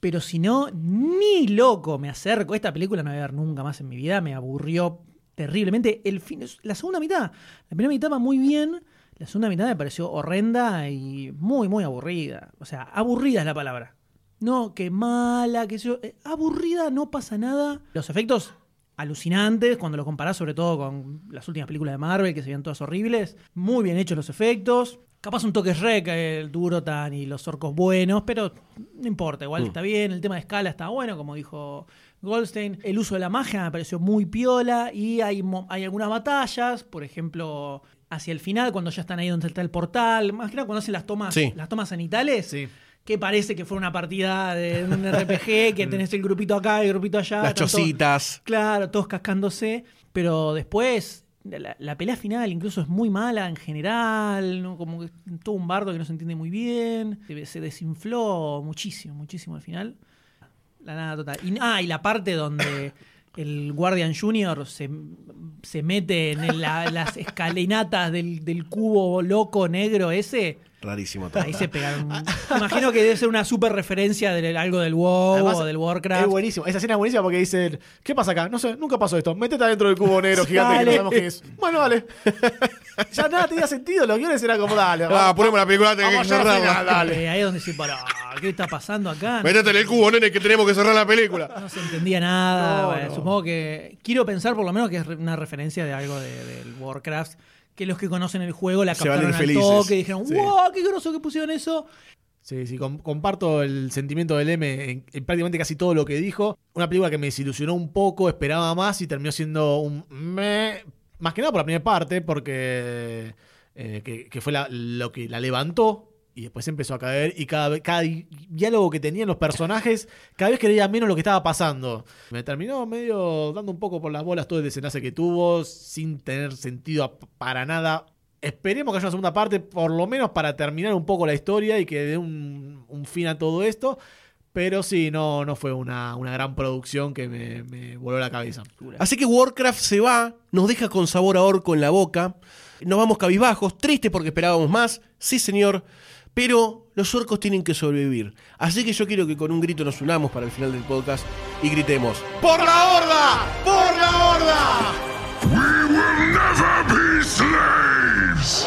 Pero si no, ni loco me acerco. Esta película no voy a ver nunca más en mi vida. Me aburrió terriblemente. El fin, la segunda mitad. La primera mitad va muy bien. La segunda mitad me pareció horrenda y muy, muy aburrida. O sea, aburrida es la palabra. No, que mala, que yo. eh, aburrida, no pasa nada. Los efectos alucinantes cuando lo comparás sobre todo con las últimas películas de Marvel que se veían todas horribles. Muy bien hechos los efectos. Capaz un toque rec, el Durotan y los orcos buenos, pero no importa, igual está bien. El tema de escala está bueno, como dijo Goldstein. El uso de la magia me pareció muy piola y hay, hay algunas batallas, por ejemplo, hacia el final, cuando ya están ahí donde está el portal, más que nada cuando hacen las tomas, Sí. las tomas sanitales. Sí. Que parece que fue una partida de un RPG, que tenés el grupito acá y el grupito allá. Las todos- chocitas. Claro, todos cascándose. Pero después, la, la pelea final incluso es muy mala en general. ¿no? Como que todo un bardo que no se entiende muy bien. Se, se desinfló muchísimo, muchísimo al final. La nada total. Y, ah, y la parte donde el Guardian Junior se, se mete en la- las escalinatas del, del cubo loco negro ese. Rarísimo todo. Ahí se pegaron. Imagino que debe ser una super referencia de algo del WoW Además, o del Warcraft. Es buenísimo. Esa escena es buenísima porque dicen, ¿qué pasa acá? No sé, nunca pasó esto. Métete adentro del cubo negro gigante que no sabemos qué es. Bueno, dale. ya nada tenía sentido. Los guiones eran como, dale. Ah, ponemos la película, tenés que cerrarla. dale. Eh, ahí es donde se paró. ¿Qué está pasando acá? Métete en el cubo, nene, que tenemos que cerrar la película. No se entendía nada. No, Bueno, no. Supongo que. Quiero pensar por lo menos que es una referencia de algo de- del Warcraft. Que los que conocen el juego la Se captaron al toque y dijeron, Sí. ¡wow! ¡Qué groso que pusieron eso! Sí, sí, com- comparto el sentimiento del M en, en prácticamente casi todo lo que dijo. Una película que me desilusionó un poco, esperaba más y terminó siendo un me. Más que nada por la primera parte, porque eh, que, fue lo que la levantó y después empezó a caer. Y cada, cada di- diálogo que tenían los personajes, cada vez creía menos lo que estaba pasando. Me terminó medio dando un poco por las bolas todo el desenlace que tuvo, sin tener sentido para nada. Esperemos que haya una segunda parte, por lo menos para terminar un poco la historia y que dé un fin a todo esto. Pero sí, no, no fue una, una gran producción que me, me voló la cabeza. Así que Warcraft se va, nos deja con sabor a orco en la boca, nos vamos cabizbajos, tristes porque esperábamos más, sí señor, pero los orcos tienen que sobrevivir. Así que yo quiero que con un grito nos unamos para el final del podcast y gritemos, ¡Por la horda! ¡Por la horda! We will never be slaves!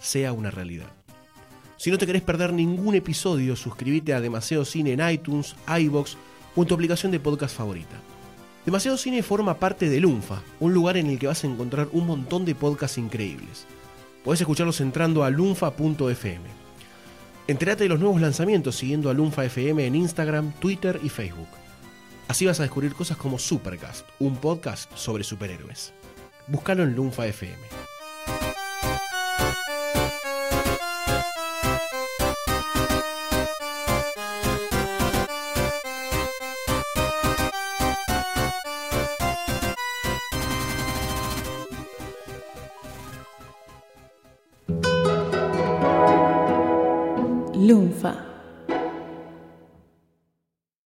sea una realidad. Si no te querés perder ningún episodio, suscríbete a Demasiado Cine en iTunes, iBox o en tu aplicación de podcast favorita. Demasiado Cine forma parte de Lunfa, un lugar en el que vas a encontrar un montón de podcasts increíbles. Podés escucharlos entrando a lunfa.fm. Entérate de los nuevos lanzamientos siguiendo a Lunfa FM en Instagram, Twitter y Facebook. Así vas a descubrir cosas como Supercast, un podcast sobre superhéroes. Búscalo en Lunfa FM. Lunfa.